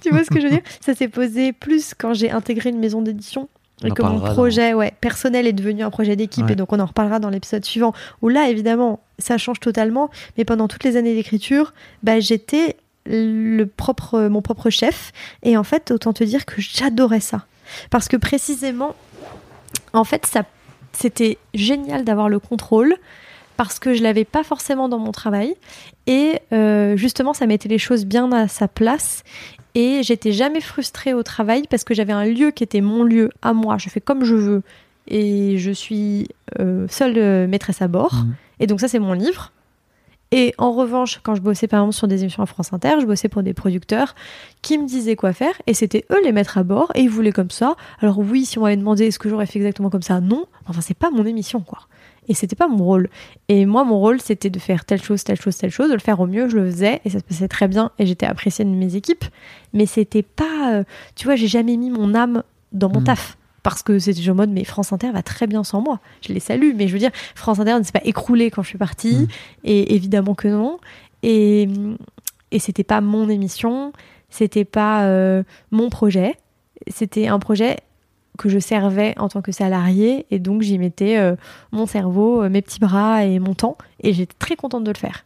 Tu vois ce que je veux dire? Ça s'est posé plus quand j'ai intégré une maison d'édition. On Et que mon projet ouais, personnel est devenu un projet d'équipe, Ouais. et donc on en reparlera dans l'épisode suivant, où là, évidemment, ça change totalement. Mais pendant toutes les années d'écriture, bah, j'étais le propre, mon propre chef. Et en fait, autant te dire que j'adorais ça. Parce que précisément, en fait, ça, c'était génial d'avoir le contrôle parce que je l'avais pas forcément dans mon travail. Et euh, justement, ça mettait les choses bien à sa place. Et j'étais jamais frustrée au travail parce que j'avais un lieu qui était mon lieu à moi. Je fais comme je veux. Et je suis euh, seule euh, maîtresse à bord. Mhm. Et donc ça, c'est mon livre. Et en revanche, quand je bossais par exemple sur des émissions à France Inter, je bossais pour des producteurs qui me disaient quoi faire et c'était eux les mettre à bord et ils voulaient comme ça. Alors oui, si on m'avait demandé est-ce que j'aurais fait exactement comme ça, non. Enfin, c'est pas mon émission quoi. Et c'était pas mon rôle. Et moi, mon rôle, c'était de faire telle chose, telle chose, telle chose, de le faire au mieux. Je le faisais et ça se passait très bien et j'étais appréciée de mes équipes. Mais c'était pas, euh, tu vois, j'ai jamais mis mon âme dans mon Mhm. taf. Parce que c'était en mode, mais France Inter va très bien sans moi. Je les salue, mais je veux dire, France Inter ne s'est pas écroulé quand je suis partie. Mhm. Et évidemment que non. Et, et c'était pas mon émission, c'était pas euh, mon projet. C'était un projet que je servais en tant que salarié et donc j'y mettais euh, mon cerveau, euh, mes petits bras et mon temps et j'étais très contente de le faire.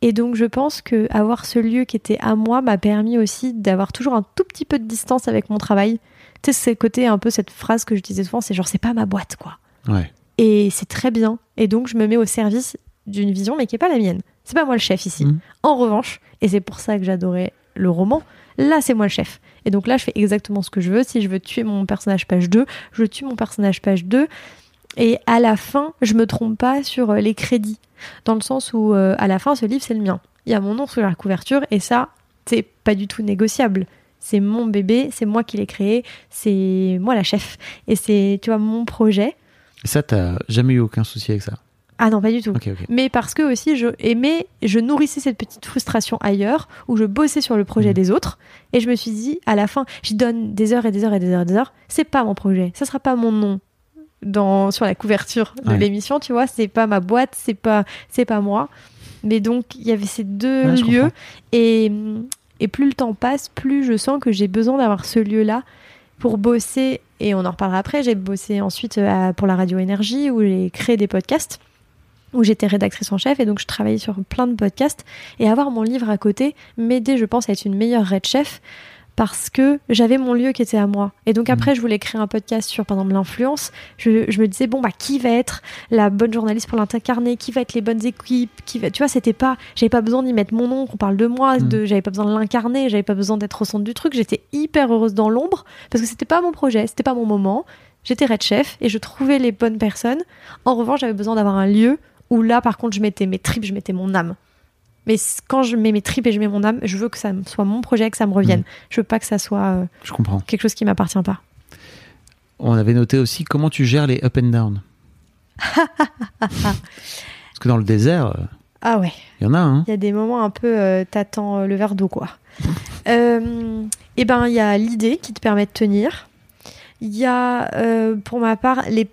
Et donc je pense que avoir ce lieu qui était à moi m'a permis aussi d'avoir toujours un tout petit peu de distance avec mon travail. Tu sais, c'est côté un peu cette phrase que je disais souvent, c'est genre c'est pas ma boîte quoi. Ouais. Et c'est très bien. Et donc, je me mets au service d'une vision, mais qui n'est pas la mienne. C'est pas moi le chef ici. Mhm. En revanche, et c'est pour ça que j'adorais le roman, là, c'est moi le chef. Et donc là, je fais exactement ce que je veux. Si je veux tuer mon personnage page 2, je tue mon personnage page 2. Et à la fin, je me trompe pas sur euh, les crédits. Dans le sens où, euh, à la fin, ce livre, c'est le mien. Il y a mon nom sur la couverture, et ça, c'est pas du tout négociable. C'est mon bébé, c'est moi qui l'ai créé, c'est moi la chef. Et c'est, tu vois, mon projet. Et ça, t'as jamais eu aucun souci avec ça? Ah non, pas du tout. Mais parce que aussi je aimais, je nourrissais cette petite frustration ailleurs où je bossais sur le projet Mhm. des autres et je me suis dit à la fin, j'y donne des heures et des heures et des heures et des heures. C'est pas mon projet, ça sera pas mon nom dans sur la couverture de Ouais. l'émission, tu vois. C'est pas ma boîte, c'est pas c'est pas moi. Mais donc il y avait ces deux Ouais, lieux et et plus le temps passe, plus je sens que j'ai besoin d'avoir ce lieu-là pour bosser. Et on en reparlera après. J'ai bossé ensuite euh, pour la radio énergie où j'ai créé des podcasts où j'étais rédactrice en chef et donc je travaillais sur plein de podcasts et avoir mon livre à côté m'aidait je pense à être une meilleure red chef parce que j'avais mon lieu qui était à moi. Et donc après je voulais créer un podcast sur par exemple l'influence. Je, je me disais bon bah qui va être la bonne journaliste pour l'incarner? Qui va être les bonnes équipes? Qui va tu vois c'était pas j'avais pas besoin d'y mettre mon nom qu'on parle de moi Mm. de j'avais pas besoin de l'incarner j'avais pas besoin d'être au centre du truc. J'étais hyper heureuse dans l'ombre parce que c'était pas mon projet c'était pas mon moment. J'étais red chef et je trouvais les bonnes personnes. En revanche j'avais besoin d'avoir un lieu où là, par contre, je mettais mes tripes, je mettais mon âme. Mais quand je mets mes tripes et je mets mon âme, je veux que ça soit mon projet, que ça me revienne. Mhm. Je veux pas que ça soit euh, Je comprends. quelque chose qui m'appartient pas. On avait noté aussi comment tu gères les up and down. Parce que dans le désert, euh, Ah ouais, il y en a, hein. il y a des moments un peu, euh, t'attends euh, le verre d'eau, quoi. Et ben, il y a l'idée qui te permet de tenir. Il y a, euh, pour ma part, les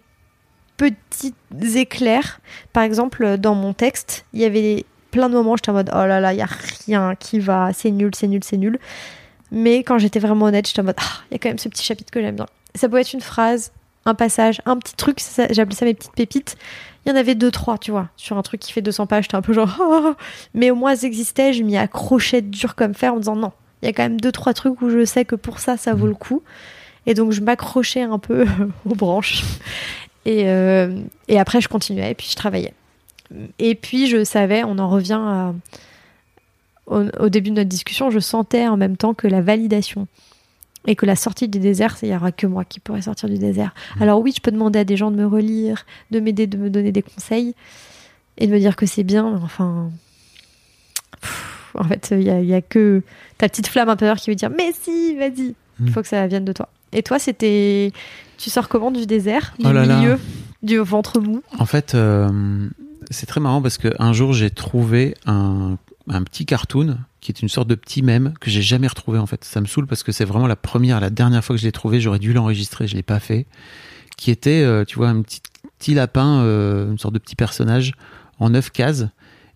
petits éclairs. Par exemple, dans mon texte, il y avait plein de moments j'étais en mode oh là là, il y a rien qui va, c'est nul, c'est nul, c'est nul. Mais quand j'étais vraiment honnête, j'étais en mode ah, il y a quand même ce petit chapitre que j'aime bien. Ça pouvait être une phrase, un passage, un petit truc, j'appelais ça mes petites pépites. Il y en avait deux, trois, tu vois. Sur un truc qui fait 200 pages, j'étais un peu genre Ah Mais au moins, elles existaient, je m'y accrochais dur comme fer en me disant non, il y a quand même deux, trois trucs où je sais que pour ça, ça vaut le coup. Et donc, je m'accrochais un peu aux branches. Et, euh, et après, je continuais et puis je travaillais. Et puis, je savais, on en revient à- au, au début de notre discussion, je sentais en même temps que la validation et que la sortie du désert, il n'y aura que moi qui pourrais sortir du désert. Alors oui, je peux demander à des gens de me relire, de m'aider, de me donner des conseils et de me dire que c'est bien, mais enfin... pff, En fait, il n'y a, que ta petite flamme intérieure qui veut dire « Mais si, vas-y !» Il Mm. faut que ça vienne de toi. Et toi, c'était... Tu sors comment du désert Du Oh là là. milieu Du ventre mou? En fait, euh, c'est très marrant parce qu'un jour, j'ai trouvé un, petit cartoon qui est une sorte de petit mème que j'ai jamais retrouvé en fait. Ça me saoule parce que c'est vraiment la première, la dernière fois que je l'ai trouvé. J'aurais dû l'enregistrer, je l'ai pas fait. Qui était, euh, tu vois, un petit, petit lapin, euh, une sorte de petit personnage en neuf cases.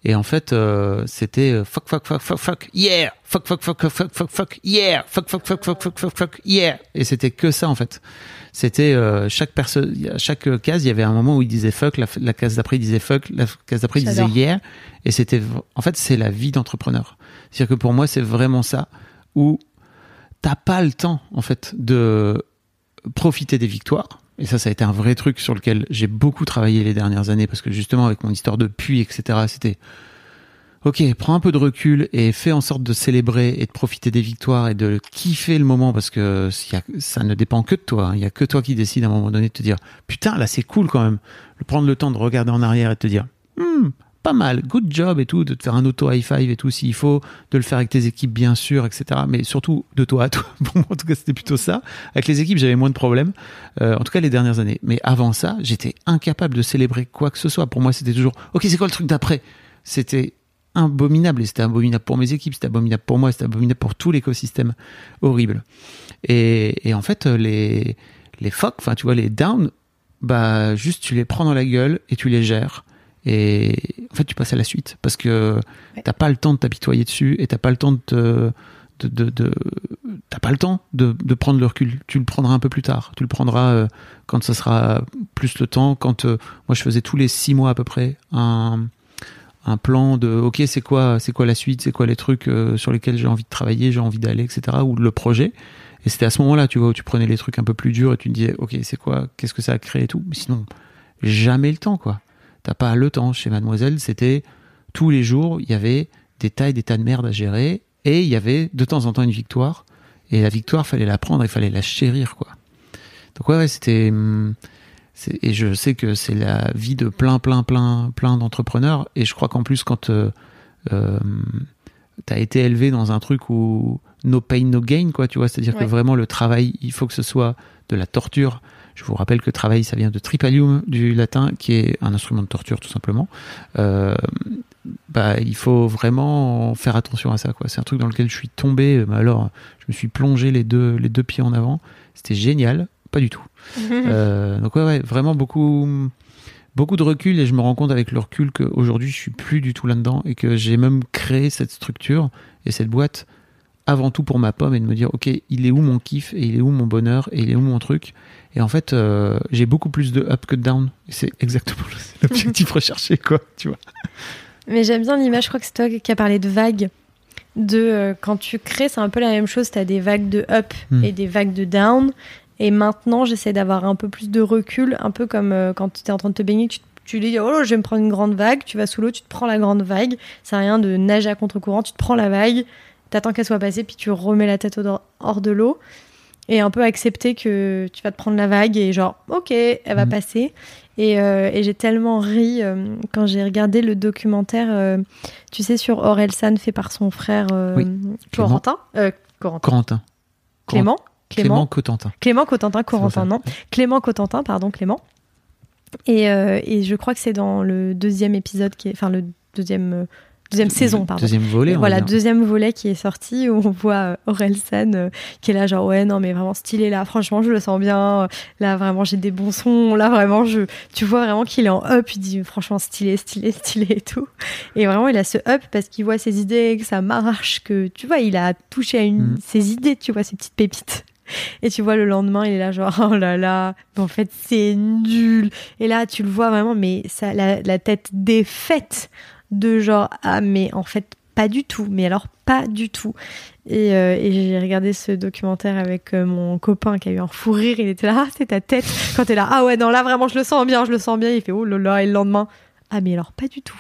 Et en fait, euh, c'était euh, fuck, fuck, fuck, fuck, fuck, yeah, fuck, fuck, fuck, fuck, fuck, fuck, fuck, yeah, fuck, fuck, fuck, fuck, fuck, fuck, fuck, yeah. Et c'était que ça en fait. C'était euh, chaque personne, chaque euh, case, il y avait un moment où il disait fuck, la, la case d'après il disait fuck, la case d'après il disait yeah. Et c'était, en fait, c'est la vie d'entrepreneur. C'est-à-dire que pour moi, c'est vraiment ça où t'as pas le temps en fait de profiter des victoires. Et ça, ça a été un vrai truc sur lequel j'ai beaucoup travaillé les dernières années parce que justement avec mon histoire de puits, etc., c'était ok, prends un peu de recul et fais en sorte de célébrer et de profiter des victoires et de kiffer le moment parce que ça ne dépend que de toi. hein. Il y a que toi qui décide à un moment donné de te dire putain là c'est cool quand même. Prendre le temps de regarder en arrière et de te dire pas mal, good job et tout, de te faire un auto high five et tout s'il faut, de le faire avec tes équipes bien sûr, etc. Mais surtout de toi à toi. Moi en tout cas c'était plutôt ça. Avec les équipes j'avais moins de problèmes, euh, en tout cas les dernières années. Mais avant ça j'étais incapable de célébrer quoi que ce soit. Pour moi c'était toujours ok c'est quoi le truc d'après? C'était abominable et c'était abominable pour mes équipes, c'était abominable pour moi, c'était abominable pour tout l'écosystème horrible. Et, en fait, les, les fuck, enfin, tu vois, les down, bah, juste tu les prends dans la gueule et tu les gères. Et en fait, tu passes à la suite parce que Ouais. t'as pas le temps de t'apitoyer dessus et t'as pas le temps de te, de, de, de- t'as pas le temps de, de prendre le recul. Tu le prendras un peu plus tard. Tu le prendras euh, quand ce sera plus le temps. Quand euh, moi, je faisais tous les six mois à peu près un, un plan de ok c'est quoi c'est quoi la suite c'est quoi les trucs euh, sur lesquels j'ai envie de travailler j'ai envie d'aller etc ou le projet et c'était à ce moment-là tu vois où tu prenais les trucs un peu plus durs et tu te disais ok c'est quoi qu'est-ce que ça a créé et tout mais sinon jamais le temps quoi t'as pas le temps chez Mademoiselle c'était tous les jours il y avait des tas et des tas de merde à gérer et il y avait de temps en temps une victoire et la victoire fallait la prendre il fallait la chérir quoi donc ouais, ouais c'était hum, et je sais que c'est la vie de plein, plein, plein, plein d'entrepreneurs. Et je crois qu'en plus, quand euh, euh, t'as été élevé dans un truc où no pain, no gain, quoi, tu vois, c'est-à-dire que vraiment le travail, il faut que ce soit de la torture. Je vous rappelle que travail, ça vient de tripalium du latin, qui est un instrument de torture, tout simplement. Euh, bah, il faut vraiment faire attention à ça, quoi. C'est un truc dans lequel je suis tombé. Mais alors, je me suis plongé les deux, les deux pieds en avant. C'était génial. Pas du tout. Euh, donc ouais, ouais, vraiment beaucoup, beaucoup de recul et je me rends compte avec le recul qu'aujourd'hui je suis plus du tout là-dedans et que j'ai même créé cette structure et cette boîte avant tout pour ma pomme et de me dire ok il est où mon kiff et il est où mon bonheur et il est où mon truc? Et en fait euh, j'ai beaucoup plus de up que de down c'est exactement l'objectif recherché quoi tu vois Mais j'aime bien l'image, je crois que c'est toi qui as parlé de vagues. De euh, quand tu crées, c'est un peu la même chose. Tu as des vagues de up Hmm. et des vagues de down. Et maintenant, j'essaie d'avoir un peu plus de recul, un peu comme euh, quand tu es en train de te baigner, tu, tu dis oh je vais me prendre une grande vague, tu vas sous l'eau, tu te prends la grande vague. C'est rien de nager à contre-courant, tu te prends la vague, t'attends qu'elle soit passée, puis tu remets la tête hors de l'eau. Et un peu accepter que tu vas te prendre la vague et genre ok, elle va Mhm. passer. Et, euh, et j'ai tellement ri euh, quand j'ai regardé le documentaire, euh, tu sais, sur Orelsan fait par son frère Oui. Corentin. Corentin. Corentin Clément. Clément Clément. Cotentin Clément Cotentin, Corentin, non. Clément Cotentin, pardon, Clément. Et, et je crois que c'est dans le deuxième épisode, qui est, enfin le deuxième deuxième saison, pardon. Deuxième volet. Voilà, deuxième volet qui est sorti où on voit euh, Orelsan euh, qui est là genre ouais non mais vraiment stylé là, franchement je le sens bien, là vraiment j'ai des bons sons, là vraiment je, tu vois vraiment qu'il est en up, il dit franchement stylé, stylé, stylé et tout. Et vraiment il a ce up parce qu'il voit ses idées, que ça marche, que tu vois il a touché à une, Mm. ses idées, tu vois ses petites pépites. Et tu vois le lendemain il est là genre oh là là, mais en fait c'est nul. Et là tu le vois vraiment mais ça la, la tête défaite de genre ah mais en fait pas du tout mais alors pas du tout. Et, euh, j'ai regardé ce documentaire avec euh, mon copain qui a eu un fou rire. Il était là ah c'est ta tête. Quand t'es là ah ouais non là vraiment je le sens bien je le sens bien. Il fait oh là là et le lendemain ah mais alors pas du tout.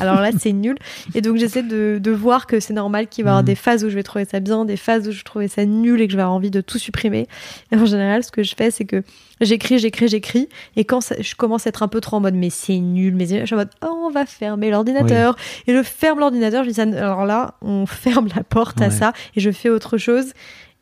Alors là c'est nul. Et donc j'essaie de, de voir que c'est normal qu'il va y avoir Mhm. des phases où je vais trouver ça bien des phases où je vais trouver ça nul et que je vais avoir envie de tout supprimer. Et en général ce que je fais c'est que j'écris j'écris j'écris. Et quand ça- je commence à être un peu trop en mode mais c'est nul mais je suis en mode oh on va fermer l'ordinateur. Et je ferme l'ordinateur je dis ça alors là on ferme la porte à ça et je fais autre chose.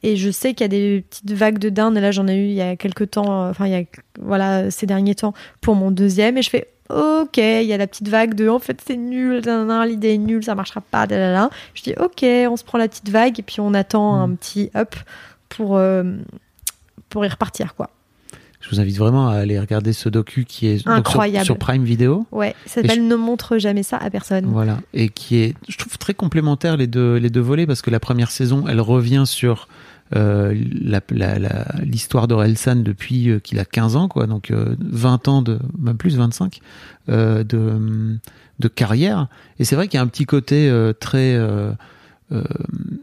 Et je sais qu'il y a des petites vagues de down et là j'en ai eu il y a quelques temps euh, enfin il y a voilà ces derniers temps pour mon deuxième. Et je fais ok il y a la petite vague de en fait c'est nul l'idée est nulle ça marchera pas dadada. je dis ok on se prend la petite vague et puis on attend un petit up pour euh, pour y repartir quoi Je vous invite vraiment à aller regarder ce docu qui est sur- Incroyable. sur, Prime Video. ouais ça s'appelle ne montre jamais ça à personne Voilà. Et qui est, je trouve, très complémentaire les deux, les deux volets parce que la première saison, elle revient sur euh, l'histoire d'Orelsan depuis euh, qu'il a 15 ans, quoi. Donc euh, 20 ans de, même plus 25, euh, de, de carrière. Et c'est vrai qu'il y a un petit côté euh, très euh, euh,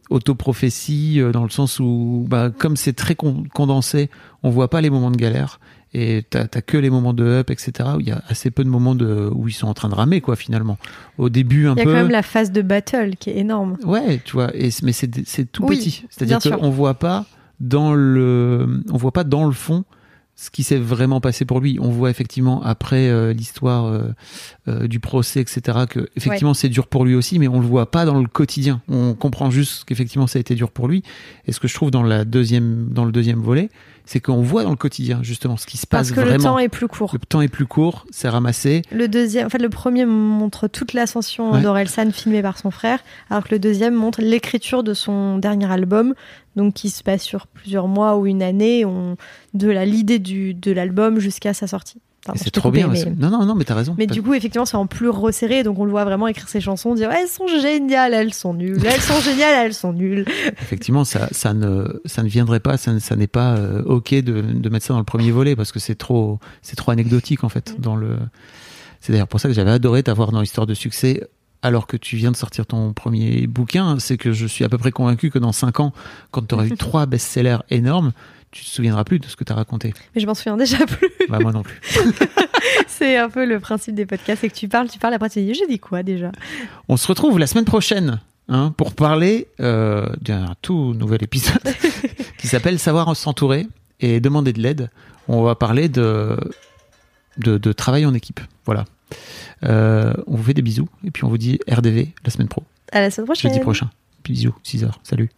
autoprophétie euh, dans le sens où, bah, comme c'est très con- condensé, on voit pas les moments de galère. Et t'as t'as que les moments de up, etc. Où il y a assez peu de moments de où ils sont en train de ramer, quoi, finalement. Au début, un il y a peu. quand même la phase de battle qui est énorme Ouais, tu vois, et, mais c'est c'est tout Oui, petit. C'est-à-dire qu'on voit pas dans le, on voit pas dans le fond ce qui s'est vraiment passé pour lui. On voit effectivement après euh, l'histoire euh, euh, du procès, etc. Que effectivement c'est dur pour lui aussi, mais on le voit pas dans le quotidien. On comprend juste qu'effectivement ça a été dur pour lui. Et ce que je trouve dans la deuxième, dans le deuxième volet, c'est qu'on voit dans le quotidien justement ce qui se passe parce que vraiment. le temps est plus court Le temps est plus court, c'est ramassé. Le deuxième, en fait, le premier montre toute l'ascension Ouais. d'Orelsan filmée par son frère, alors que le deuxième montre l'écriture de son dernier album, donc qui se passe sur plusieurs mois ou une année, on, de l'idée de l'album jusqu'à sa sortie. C'est trop coupé, bien. mais- Non, non, non, mais t'as raison. Mais du coup, effectivement, c'est en plus resserré, donc on le voit vraiment écrire ses chansons, dire elles sont géniales, elles sont nulles, elles sont géniales, elles sont nulles. effectivement, ça, ça ne, ça ne viendrait pas, ça, ne- ça n'est pas euh, ok de, de mettre ça dans le premier volet parce que c'est trop, c'est trop anecdotique en fait. Dans le, c'est d'ailleurs pour ça que j'avais adoré t'avoir dans l'histoire de succès. Alors que tu viens de sortir ton premier bouquin, c'est que je suis à peu près convaincu que dans cinq ans, quand tu auras eu trois best-sellers énormes, tu te souviendras plus de ce que tu as raconté. Mais je m'en souviens déjà plus. Bah, moi non plus. c'est un peu le principe des podcasts, c'est que tu parles, tu parles, après tu dis j'ai dit quoi déjà? On se retrouve la semaine prochaine hein, pour parler euh, d'un tout nouvel épisode qui s'appelle Savoir s'entourer et demander de l'aide. On va parler de, de, de travail en équipe. Voilà. Euh, on vous fait des bisous et puis on vous dit RDV la semaine pro, À la semaine prochaine. jeudi prochain. Bisous, 6h. Salut.